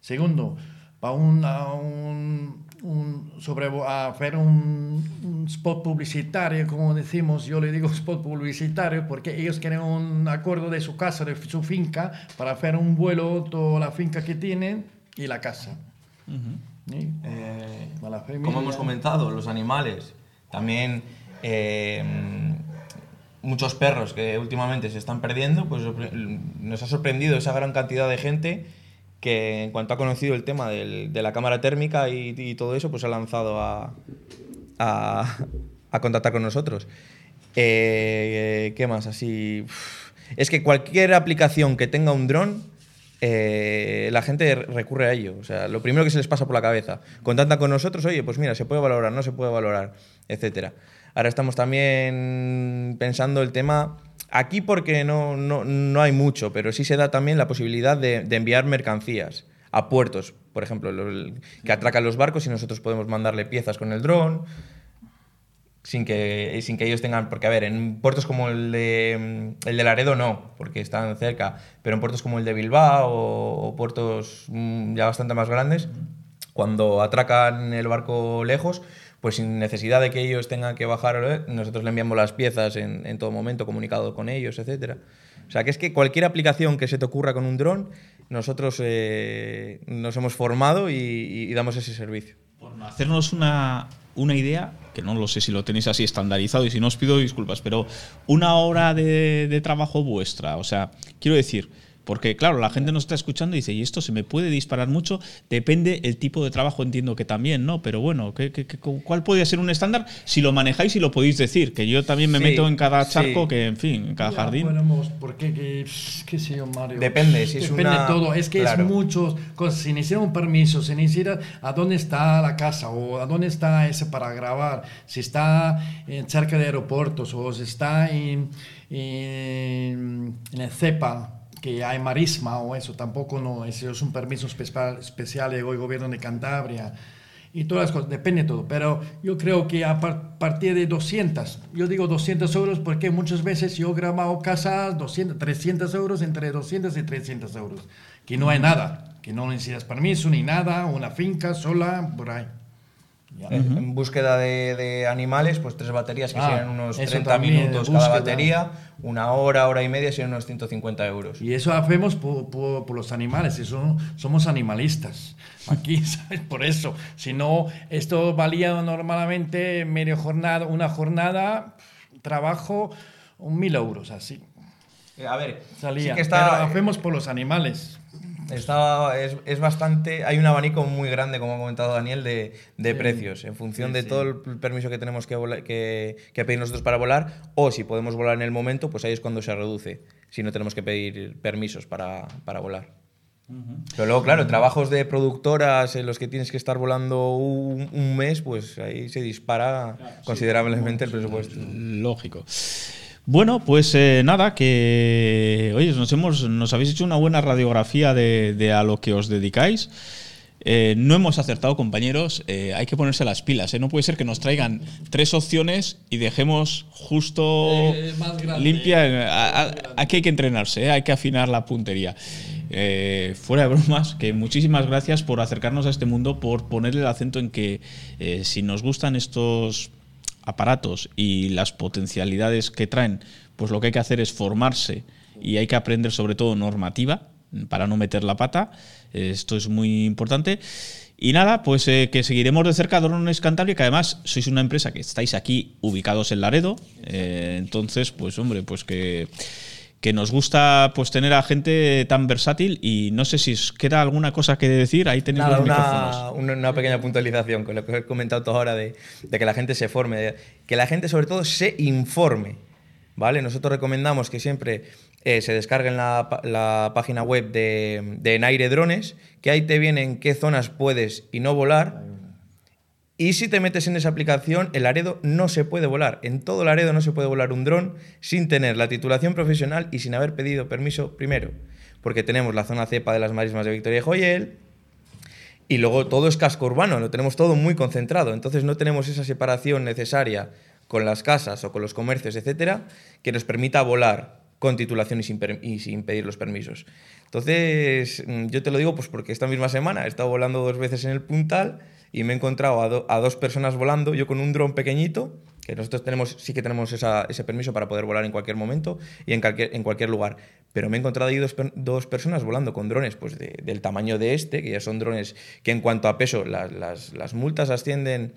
Segundo, para un, a un, un- sobre, a hacer un, un spot publicitario, como decimos, yo le digo spot publicitario porque ellos quieren un acuerdo de su casa, de su finca, para hacer un vuelo toda la finca que tienen y la casa. ¿Sí? Eh, A la como hemos comentado, los animales. También eh, muchos perros que últimamente se están perdiendo, pues nos ha sorprendido esa gran cantidad de gente que en cuanto ha conocido el tema del- de la cámara térmica y, todo eso, pues ha lanzado a, a, a contactar con nosotros. Eh, ¿Qué más? Así... Es que cualquier aplicación que tenga un dron, eh, la gente recurre a ello. O sea, lo primero que se les pasa por la cabeza. Contactan con nosotros, oye, pues mira, se puede valorar, no se puede valorar, etcétera. Ahora estamos también pensando el tema aquí porque no, no, no hay mucho, pero sí se da también la posibilidad de, enviar mercancías a puertos, por ejemplo, lo- que atracan los barcos y nosotros podemos mandarle piezas con el dron sin que, sin que ellos tengan, porque a ver, en puertos como el de, el de Laredo no, porque están cerca, pero en puertos como el de Bilbao o, o puertos mm, ya bastante más grandes, cuando atracan el barco lejos, pues sin necesidad de que ellos tengan que bajar, eh, nosotros le enviamos las piezas en, en todo momento, comunicado con ellos, etcétera. O sea, que es que cualquier aplicación que se te ocurra con un dron, nosotros eh, nos hemos formado y- y- damos ese servicio. hacernos una, una idea, que no lo sé si lo tenéis así estandarizado y si no os pido disculpas, pero una hora de, de trabajo vuestra, o sea, quiero decir, porque claro, la gente nos está escuchando y dice, y esto se me puede disparar mucho, depende el tipo de trabajo, entiendo que también, ¿no? Pero bueno, ¿qué, qué- qué- cuál podría ser un estándar? Si lo manejáis y lo podéis decir, que yo también me Sí, meto en cada sí. charco, que en fin, en cada Ya, jardín. Podemos, porque, que, qué sé yo, Mario. Depende, si es Depende una- todo. Es que claro. es muchos cosas. Si necesita un permiso, si necesita a dónde está la casa o a dónde está ese para grabar, si está en cerca de aeropuertos o si está en, en, en el CEPA que hay marisma o eso, tampoco no, eso es un permiso especial, del gobierno de Cantabria y todas las cosas, depende de todo, pero yo creo que a par- partir de 200, yo digo 200 euros porque muchas veces yo he grabado casas 200, 300 euros, entre 200 y 300 euros, que no hay nada, que no necesitas permiso ni nada, una finca sola, por ahí. En- En búsqueda de, de animales, pues tres baterías que Ah, serían unos eso 30 también, minutos cada batería, una hora, hora y media serían unos 150 euros. Y eso hacemos por, por- por los animales, eso, somos animalistas. Aquí, ¿sabes? Por eso. Si no, esto valía normalmente media jornada, una jornada, trabajo, un mil euros, así. Eh, A ver, Salía. sí que está, Pero hacemos por los animales. Está- es, es bastante, hay un abanico muy grande, como ha comentado Daniel, de, de Sí. precios, en función Sí, de sí. todo el permiso que tenemos que, que, que pedir nosotros para volar, o si podemos volar en el momento, pues ahí es cuando se reduce, si no tenemos que pedir permisos para, para volar. Pero luego, claro, trabajos de productoras en los que tienes que estar volando un, un mes, pues ahí se dispara considerablemente el presupuesto. Lógico. Bueno, pues eh, nada, que oye, nos hemos, nos habéis hecho una buena radiografía de, de a lo que os dedicáis. Eh, no hemos acertado, compañeros. eh, hay que ponerse las pilas. ¿eh? No puede ser que nos traigan tres opciones y dejemos justo grande. limpia. a- a- Aquí hay que entrenarse, hay que afinar la puntería. Fuera de bromas, que muchísimas gracias por acercarnos a este mundo, por poner el acento en que si nos gustan estos aparatos y las potencialidades que traen, pues lo que hay que hacer es formarse y hay que aprender sobre todo normativa para no meter la pata. Esto es muy importante. Y nada, pues eh, que seguiremos de cerca Drones Cantabria, que además sois una empresa que estáis aquí ubicados en Laredo. Eh, entonces, pues hombre, pues que, que nos gusta pues tener a gente tan versátil y no sé si os queda alguna cosa que decir, ahí tenéis Nada, los micrófonos. una, una- una pequeña puntualización con lo que he comentado todo ahora de, de que la gente se forme, de- que la gente sobre todo se informe. ¿vale? Nosotros recomendamos que siempre eh, se descarguen la, la página web de, de Enaire Drones, que ahí te vienen qué zonas puedes y no volar. Y si te metes en esa aplicación, el Laredo no se puede volar. En todo Laredo no se puede volar un dron sin tener la titulación profesional y sin haber pedido permiso primero. Porque tenemos la zona cepa de las marismas de Victoria y Joyel, y luego todo es casco urbano, lo tenemos todo muy concentrado. Entonces no tenemos esa separación necesaria con las casas o con los comercios, etcétera, que nos permita volar con titulación y sin, y sin pedir los permisos. Entonces, mm, yo te lo digo pues porque esta misma semana he estado volando dos veces en el Puntal y me he encontrado a, do- a dos personas volando, yo con un dron pequeñito, que nosotros tenemos, sí que tenemos esa- ese permiso para poder volar en cualquier momento y en cualquier, en cualquier lugar. Pero me he encontrado ahí dos, dos personas volando con drones pues de- del tamaño de este, que ya son drones que en cuanto a peso, las, las- las multas ascienden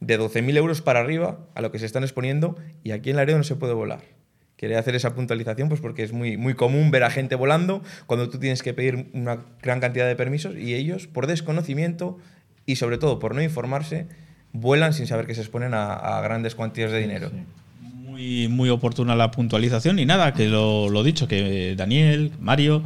de 12.000 euros para arriba a lo que se están exponiendo y aquí en Laredo no se puede volar. Quería hacer esa puntualización pues porque es muy, muy común ver a gente volando cuando tú tienes que pedir una gran cantidad de permisos y ellos, por desconocimiento y sobre todo por no informarse, vuelan sin saber que se exponen a, a grandes cuantías de dinero. Muy, muy oportuna la puntualización y nada, que lo, lo dicho, que Daniel, Mario,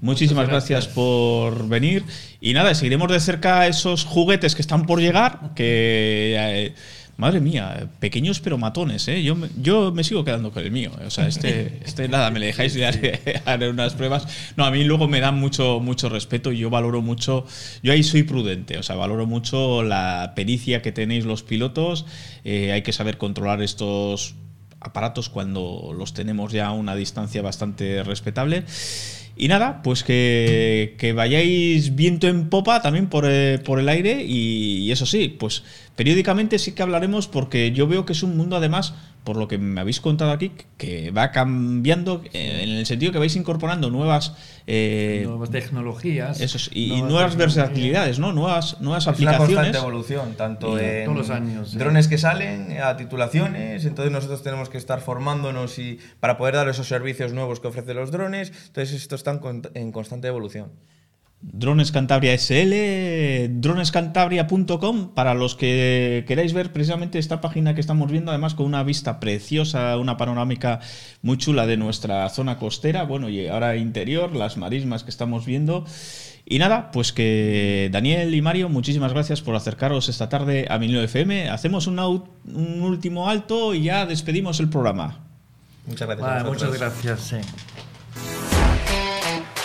muchísimas gracias. por venir y nada, seguiremos de cerca esos juguetes que están por llegar, que... eh, Madre mía, pequeños pero matones, ¿eh? Yo, me- yo me sigo quedando con el mío. O sea, este, este nada, me le dejáis y haré, haré unas pruebas. No, a mí luego me dan mucho, mucho respeto y yo valoro mucho, yo ahí soy prudente, o sea, valoro mucho la pericia que tenéis los pilotos. Eh, hay que saber controlar estos aparatos cuando los tenemos ya a una distancia bastante respetable. Y nada, pues que, que vayáis viento en popa también por, eh, por el aire y, y eso sí, pues periódicamente sí que hablaremos porque yo veo que es un mundo además, por lo que me habéis contado aquí, que va cambiando eh, en el sentido que vais incorporando nuevas... eh, Nuevas tecnologías. y nuevas versatilidades, ¿no? Nuevas, nuevas Es una aplicaciones. constante evolución, tanto en Todos los años, drones que salen, a titulaciones, entonces nosotros tenemos que estar formándonos y para poder dar esos servicios nuevos que ofrecen los drones, entonces esto está en con- en constante evolución. Drones Cantabria SL, dronescantabria.com para los que queráis ver precisamente esta página que estamos viendo, además con una vista preciosa, una panorámica muy chula de nuestra zona costera, bueno, y ahora interior, las marismas que estamos viendo. Y nada, pues que Daniel y Mario, muchísimas gracias por acercaros esta tarde a Minilo FM. Hacemos un, último alto y ya despedimos el programa. Muchas gracias. Vale, muchas gracias, sí.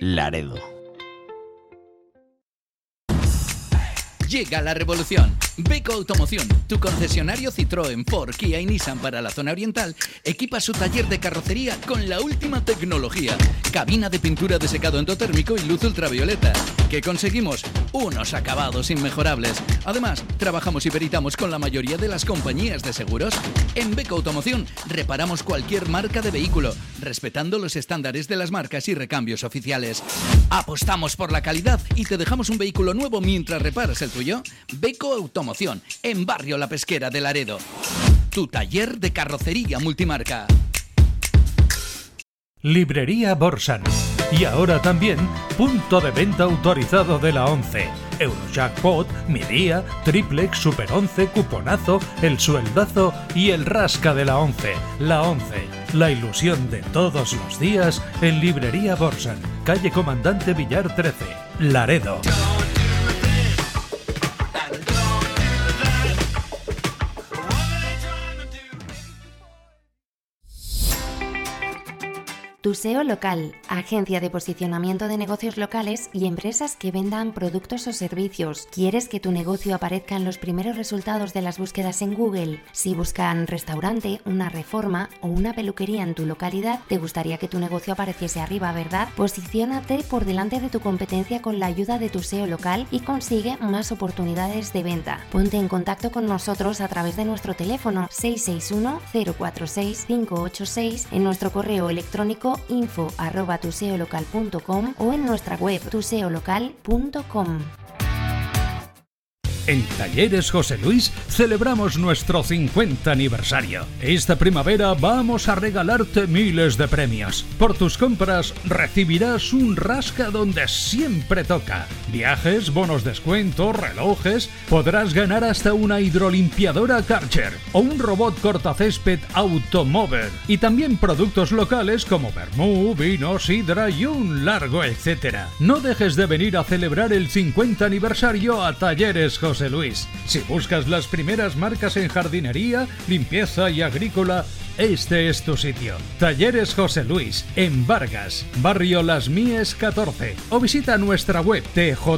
Laredo. Llega la revolución. Beco Automoción, tu concesionario Citroën, Ford, Kia y Nissan para la zona oriental, equipa su taller de carrocería con la última tecnología. Cabina de pintura de secado endotérmico y luz ultravioleta. ¿Qué conseguimos? Unos acabados inmejorables. Además, trabajamos y peritamos con la mayoría de las compañías de seguros. En Beco Automoción reparamos cualquier marca de vehículo, respetando los estándares de las marcas y recambios oficiales. Apostamos por la calidad y te dejamos un vehículo nuevo mientras reparas el tuyo. Beco Automoción, en Barrio La Pesquera de Laredo. Tu taller de carrocería multimarca. Librería Borsan. Y ahora también punto de venta autorizado de la 11. Eurojackpot, Mi Día, Triplex, Super 11, Cuponazo, El Sueldazo y el Rasca de la 11. La 11. La ilusión de todos los días en Librería Borsan. Calle Comandante Villar 13. Laredo. Tu SEO local, agencia de posicionamiento de negocios locales y empresas que vendan productos o servicios. ¿Quieres que tu negocio aparezca en los primeros resultados de las búsquedas en Google? Si buscan restaurante, una reforma o una peluquería en tu localidad, te gustaría que tu negocio apareciese arriba, ¿verdad? Posiciónate por delante de tu competencia con la ayuda de tu SEO local y consigue más oportunidades de venta. Ponte en contacto con nosotros a través de nuestro teléfono 661 046 586 en nuestro correo electrónico info arroba tuseolocal.com o en nuestra web tuseolocal.com. En Talleres José Luis celebramos nuestro 50 aniversario. Esta primavera vamos a regalarte miles de premios. Por tus compras recibirás un rasca donde siempre toca. Viajes, bonos descuento, relojes. Podrás ganar hasta una hidrolimpiadora Karcher o un robot cortacésped Automover. Y también productos locales como vermú, vino, sidra y un largo etcétera. No dejes de venir a celebrar el 50 aniversario a Talleres José Luis. Si buscas las primeras marcas en jardinería, limpieza y agrícola, este es tu sitio. Talleres José Luis, en Vargas, barrio Las Mies 14. O visita nuestra web tjlvargas.com.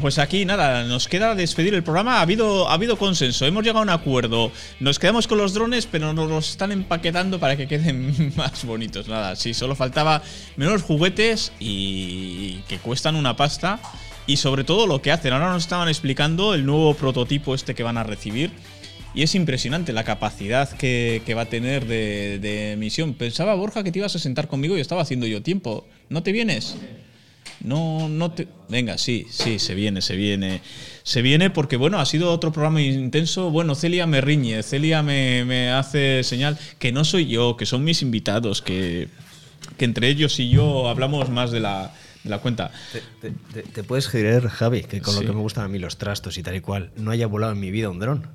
Pues aquí nada, nos queda despedir el programa. Ha habido, ha habido consenso, hemos llegado a un acuerdo. Nos quedamos con los drones, pero nos los están empaquetando para que queden más bonitos. Nada, sí, solo faltaba menos juguetes y que cuestan una pasta. Y sobre todo lo que hacen. Ahora nos estaban explicando el nuevo prototipo este que van a recibir. Y es impresionante la capacidad que, que va a tener de, de emisión. Pensaba, Borja, que te ibas a sentar conmigo y estaba haciendo yo tiempo. ¿No te vienes? No, no te. Venga, sí, sí, se viene, se viene. Se viene porque, bueno, ha sido otro programa intenso. Bueno, Celia me riñe, Celia me, me hace señal que no soy yo, que son mis invitados, que, que entre ellos y yo hablamos más de la, de la cuenta. Te, te- te puedes creer, Javi, que con Sí. lo que me gustan a mí los trastos y tal y cual, no haya volado en mi vida un dron.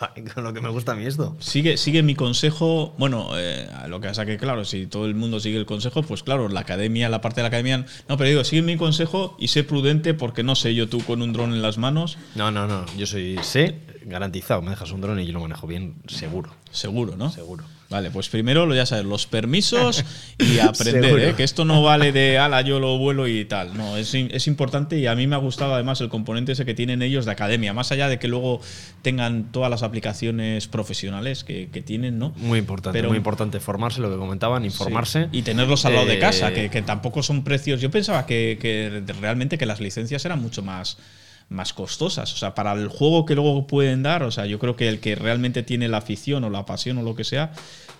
Con lo que me gusta a mí esto. Sigue, sigue mi consejo. Bueno, eh, lo que pasa que, claro, si todo el mundo sigue el consejo, pues claro, la academia, la parte de la academia. No, pero digo, sigue mi consejo y sé prudente porque no sé yo tú con un dron en las manos. No, no, no. Yo soy sé garantizado. Me dejas un dron y yo lo manejo bien, seguro. Seguro, ¿no? Seguro. Vale, pues primero lo ya sabes, los permisos y aprender. ¿eh? que esto no vale de ala, yo lo vuelo y tal. No, es, es importante y a mí me ha gustado además el componente ese que tienen ellos de academia, más allá de que luego tengan todas las aplicaciones profesionales que, que tienen, ¿no? Muy importante, Pero- muy importante formarse, lo que comentaban, informarse. Sí, Y tenerlos al lado de Eh, casa, que, que tampoco son precios. Yo pensaba que, que realmente que las licencias eran mucho más, más costosas. O sea, para el juego que luego pueden dar, o sea, yo creo que el que realmente tiene la afición o la pasión o lo que sea,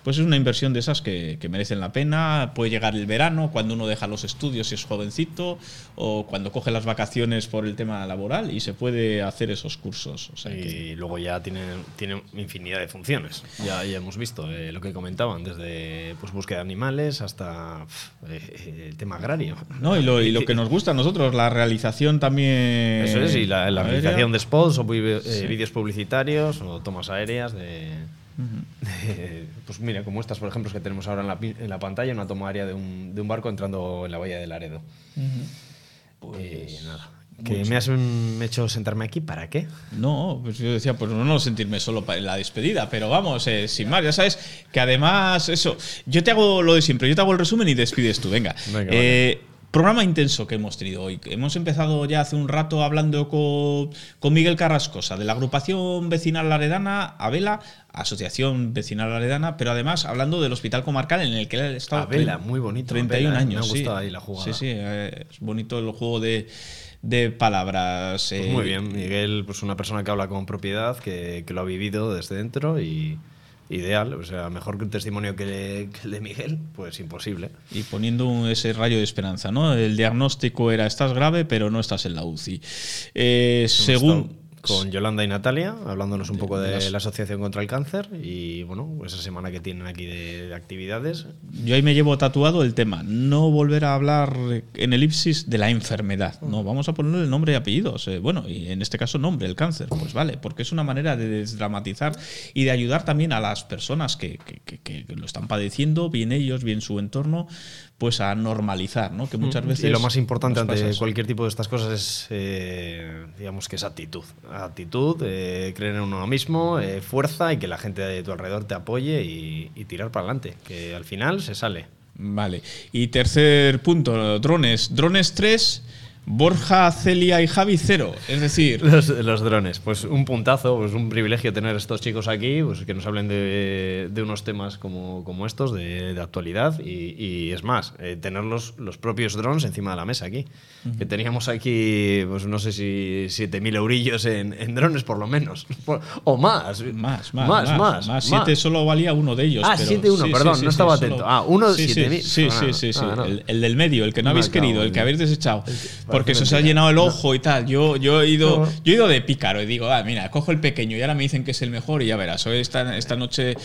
pues es una inversión de esas que, que merecen la pena. Puede llegar el verano, cuando uno deja los estudios y es jovencito, o cuando coge las vacaciones por el tema laboral y se puede hacer esos cursos. O sea, que- Y luego ya tiene, tiene infinidad de funciones. Ya, ya hemos visto eh, lo que comentaban, desde pues, búsqueda de animales hasta pf, eh, el tema agrario. No, y lo, y lo que nos gusta a nosotros, la realización también. Eso es, y la, realización de spots o eh, Sí. vídeos publicitarios o tomas aéreas de... Eh, pues mira, como estas, por ejemplo, que tenemos ahora en la, pi- en la pantalla, una toma aérea de un, de un barco entrando en la bahía de Laredo. Pues nada. Que mucho. me has hecho sentarme aquí, ¿para qué? No, pues yo decía, pues no sentirme solo para la despedida, pero vamos, eh, sin más, ya sabes que además, eso, yo te hago lo de siempre, yo te hago el resumen y despides tú, venga. Venga, Eh, Programa intenso que hemos tenido hoy. Hemos empezado ya hace un rato hablando con, con Miguel Carrascosa de la agrupación vecinal Laredana, Abela, Asociación Vecinal Laredana, pero además hablando del hospital comarcal en el que él ha estado Abela, muy bonito, 31 Abela, eh, años. me ha sí. gustado ahí la jugada. Sí, sí, eh, es bonito el juego de, de palabras. Pues eh, muy bien, Miguel, pues una persona que habla con propiedad, que, que lo ha vivido desde dentro y ideal. O sea, mejor que un testimonio que, que el de Miguel, pues imposible. Y poniendo un- ese rayo de esperanza, ¿no? El diagnóstico era estás grave, pero no estás en la UCI. Eh, según con Yolanda y Natalia, hablándonos un poco de, la Asociación contra el Cáncer y bueno, esa semana que tienen aquí de, de actividades. yo ahí me llevo tatuado el tema, no volver a hablar en elipsis de la enfermedad. No, vamos a ponerle el nombre y apellidos. eh, bueno, y en este caso nombre, el cáncer. Pues vale, porque es una manera de desdramatizar y de ayudar también a las personas que, que- que- que lo están padeciendo, bien ellos, bien su entorno, pues a normalizar, ¿no? Que muchas veces y lo más importante ante cualquier tipo de estas cosas es, eh, digamos que es actitud. Actitud, eh, creer en uno mismo, eh, fuerza y que la gente de tu alrededor te apoye y, y tirar para adelante. Que al final se sale. Vale. Y tercer punto, drones. Drones 3, Borja, Celia y Javi 0. Es decir, Los, los drones, pues un puntazo, pues un privilegio tener estos chicos aquí, pues que nos hablen de, de unos temas como, como estos, de, de actualidad, y, y es más, eh, tener los, los propios drones encima de la mesa aquí. Que teníamos aquí, pues no sé si 7.000 eurillos en, en drones por lo menos, o más. Más, más, más, más. más. Siete solo valía uno de ellos. Ah, pero- 7-1, sí, perdón, sí, no sí, estaba atento. solo- Ah, uno sí, 7.000. Sí, Ah, sí, sí, sí. ah, no. El, el del medio, el que no Me habéis querido, el de- que habéis desechado. Porque se os ha llenado el ojo y tal. Yo, yo, he ido, No. yo he ido de pícaro y digo, ah, mira, cojo el pequeño y ahora me dicen que es el mejor y ya verás. Hoy esta, esta noche.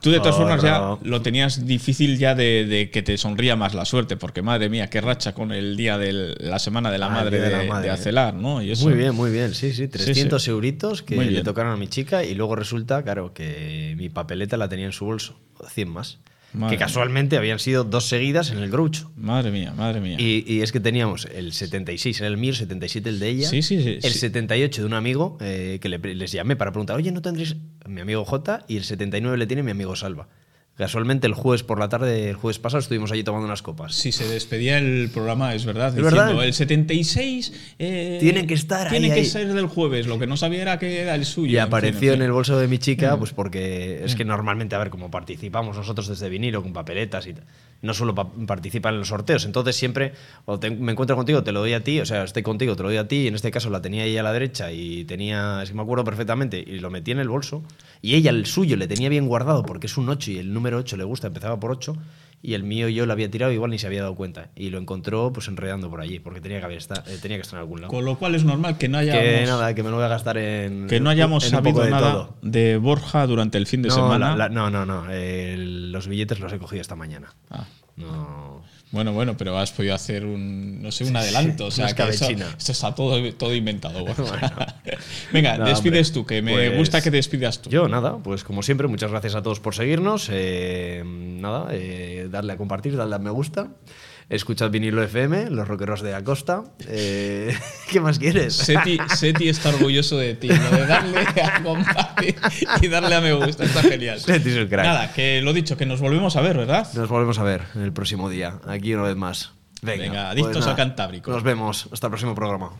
Tú de todas Oh, formas ya no. lo tenías difícil ya de, de que te sonría más la suerte, porque madre mía, qué racha con el día de la semana de la madre de, de la madre. de Acelar, ¿no? Y eso. Muy bien, muy bien, sí, sí, 300 sí. euritos que le tocaron a mi chica y luego resulta, claro, que mi papeleta la tenía en su bolso, 100 más. Madre que casualmente habían sido dos seguidas en el Groucho. Madre mía, madre mía. Y, y es que teníamos el 76, era el mío, el 77 el de ella. Sí, sí, sí, El sí. 78 de un amigo eh, que le- les llamé para preguntar, oye, ¿no tendréis mi amigo J? Y el 79 le tiene mi amigo Salva. Casualmente el jueves por la tarde, el jueves pasado, estuvimos allí tomando unas copas. Si se despedía el programa, es verdad. ¿Es diciendo, verdad? El 76 eh, Tiene que estar Tiene que ahí. ser del jueves. Lo que no sabía era que era el suyo. Y en apareció fin, en, el bolso de mi chica, Mm. pues porque es que normalmente, a ver, como participamos nosotros desde vinilo con papeletas y tal, no solo pa- participan en los sorteos, entonces siempre o me encuentro contigo, te lo doy a ti, o sea, estoy contigo, te lo doy a ti, y en este caso la tenía ella a la derecha y tenía, que me acuerdo perfectamente, y lo metí en el bolso, y ella el suyo le tenía bien guardado porque es un 8 y el número 8 le gusta, empezaba por 8, y el mío yo lo había tirado, igual ni se había dado cuenta, y lo encontró pues enredando por allí, porque tenía que, haber esta- eh, tenía que estar en algún lado. Con lo cual es normal que no hayamos, que nada, que me lo voy a gastar en... que no hayamos en sabido de nada todo. de Borja durante el fin de no, semana. la- la- no, no, no. los billetes los he cogido esta mañana. Ah. No. Bueno, bueno, pero has podido hacer un, no sé, un Sí, adelanto. o sea, que eso, esto está todo, todo inventado. Borja. Venga, No, despides hombre, tú, que me pues, gusta que despidas tú. Yo, nada, pues como siempre, muchas gracias a todos por seguirnos. eh, nada, eh, darle a compartir, darle a me gusta. Escuchad vinilo FM, los rockeros de Acosta. Eh, ¿Qué más quieres? Seti, Seti está orgulloso de ti, lo de darle a compartir y darle a me gusta, está genial. Seti es un crack. Nada, que lo dicho, que nos volvemos a ver, ¿verdad? Nos volvemos a ver el próximo día, aquí una vez más. Venga, Venga, pues adictos al Cantábrico. Nos vemos. Hasta el próximo programa.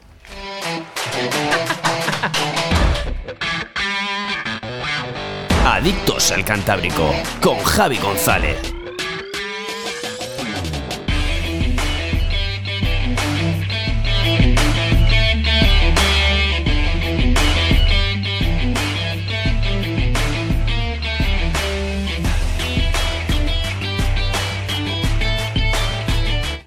Adictos al Cantábrico con Javi González.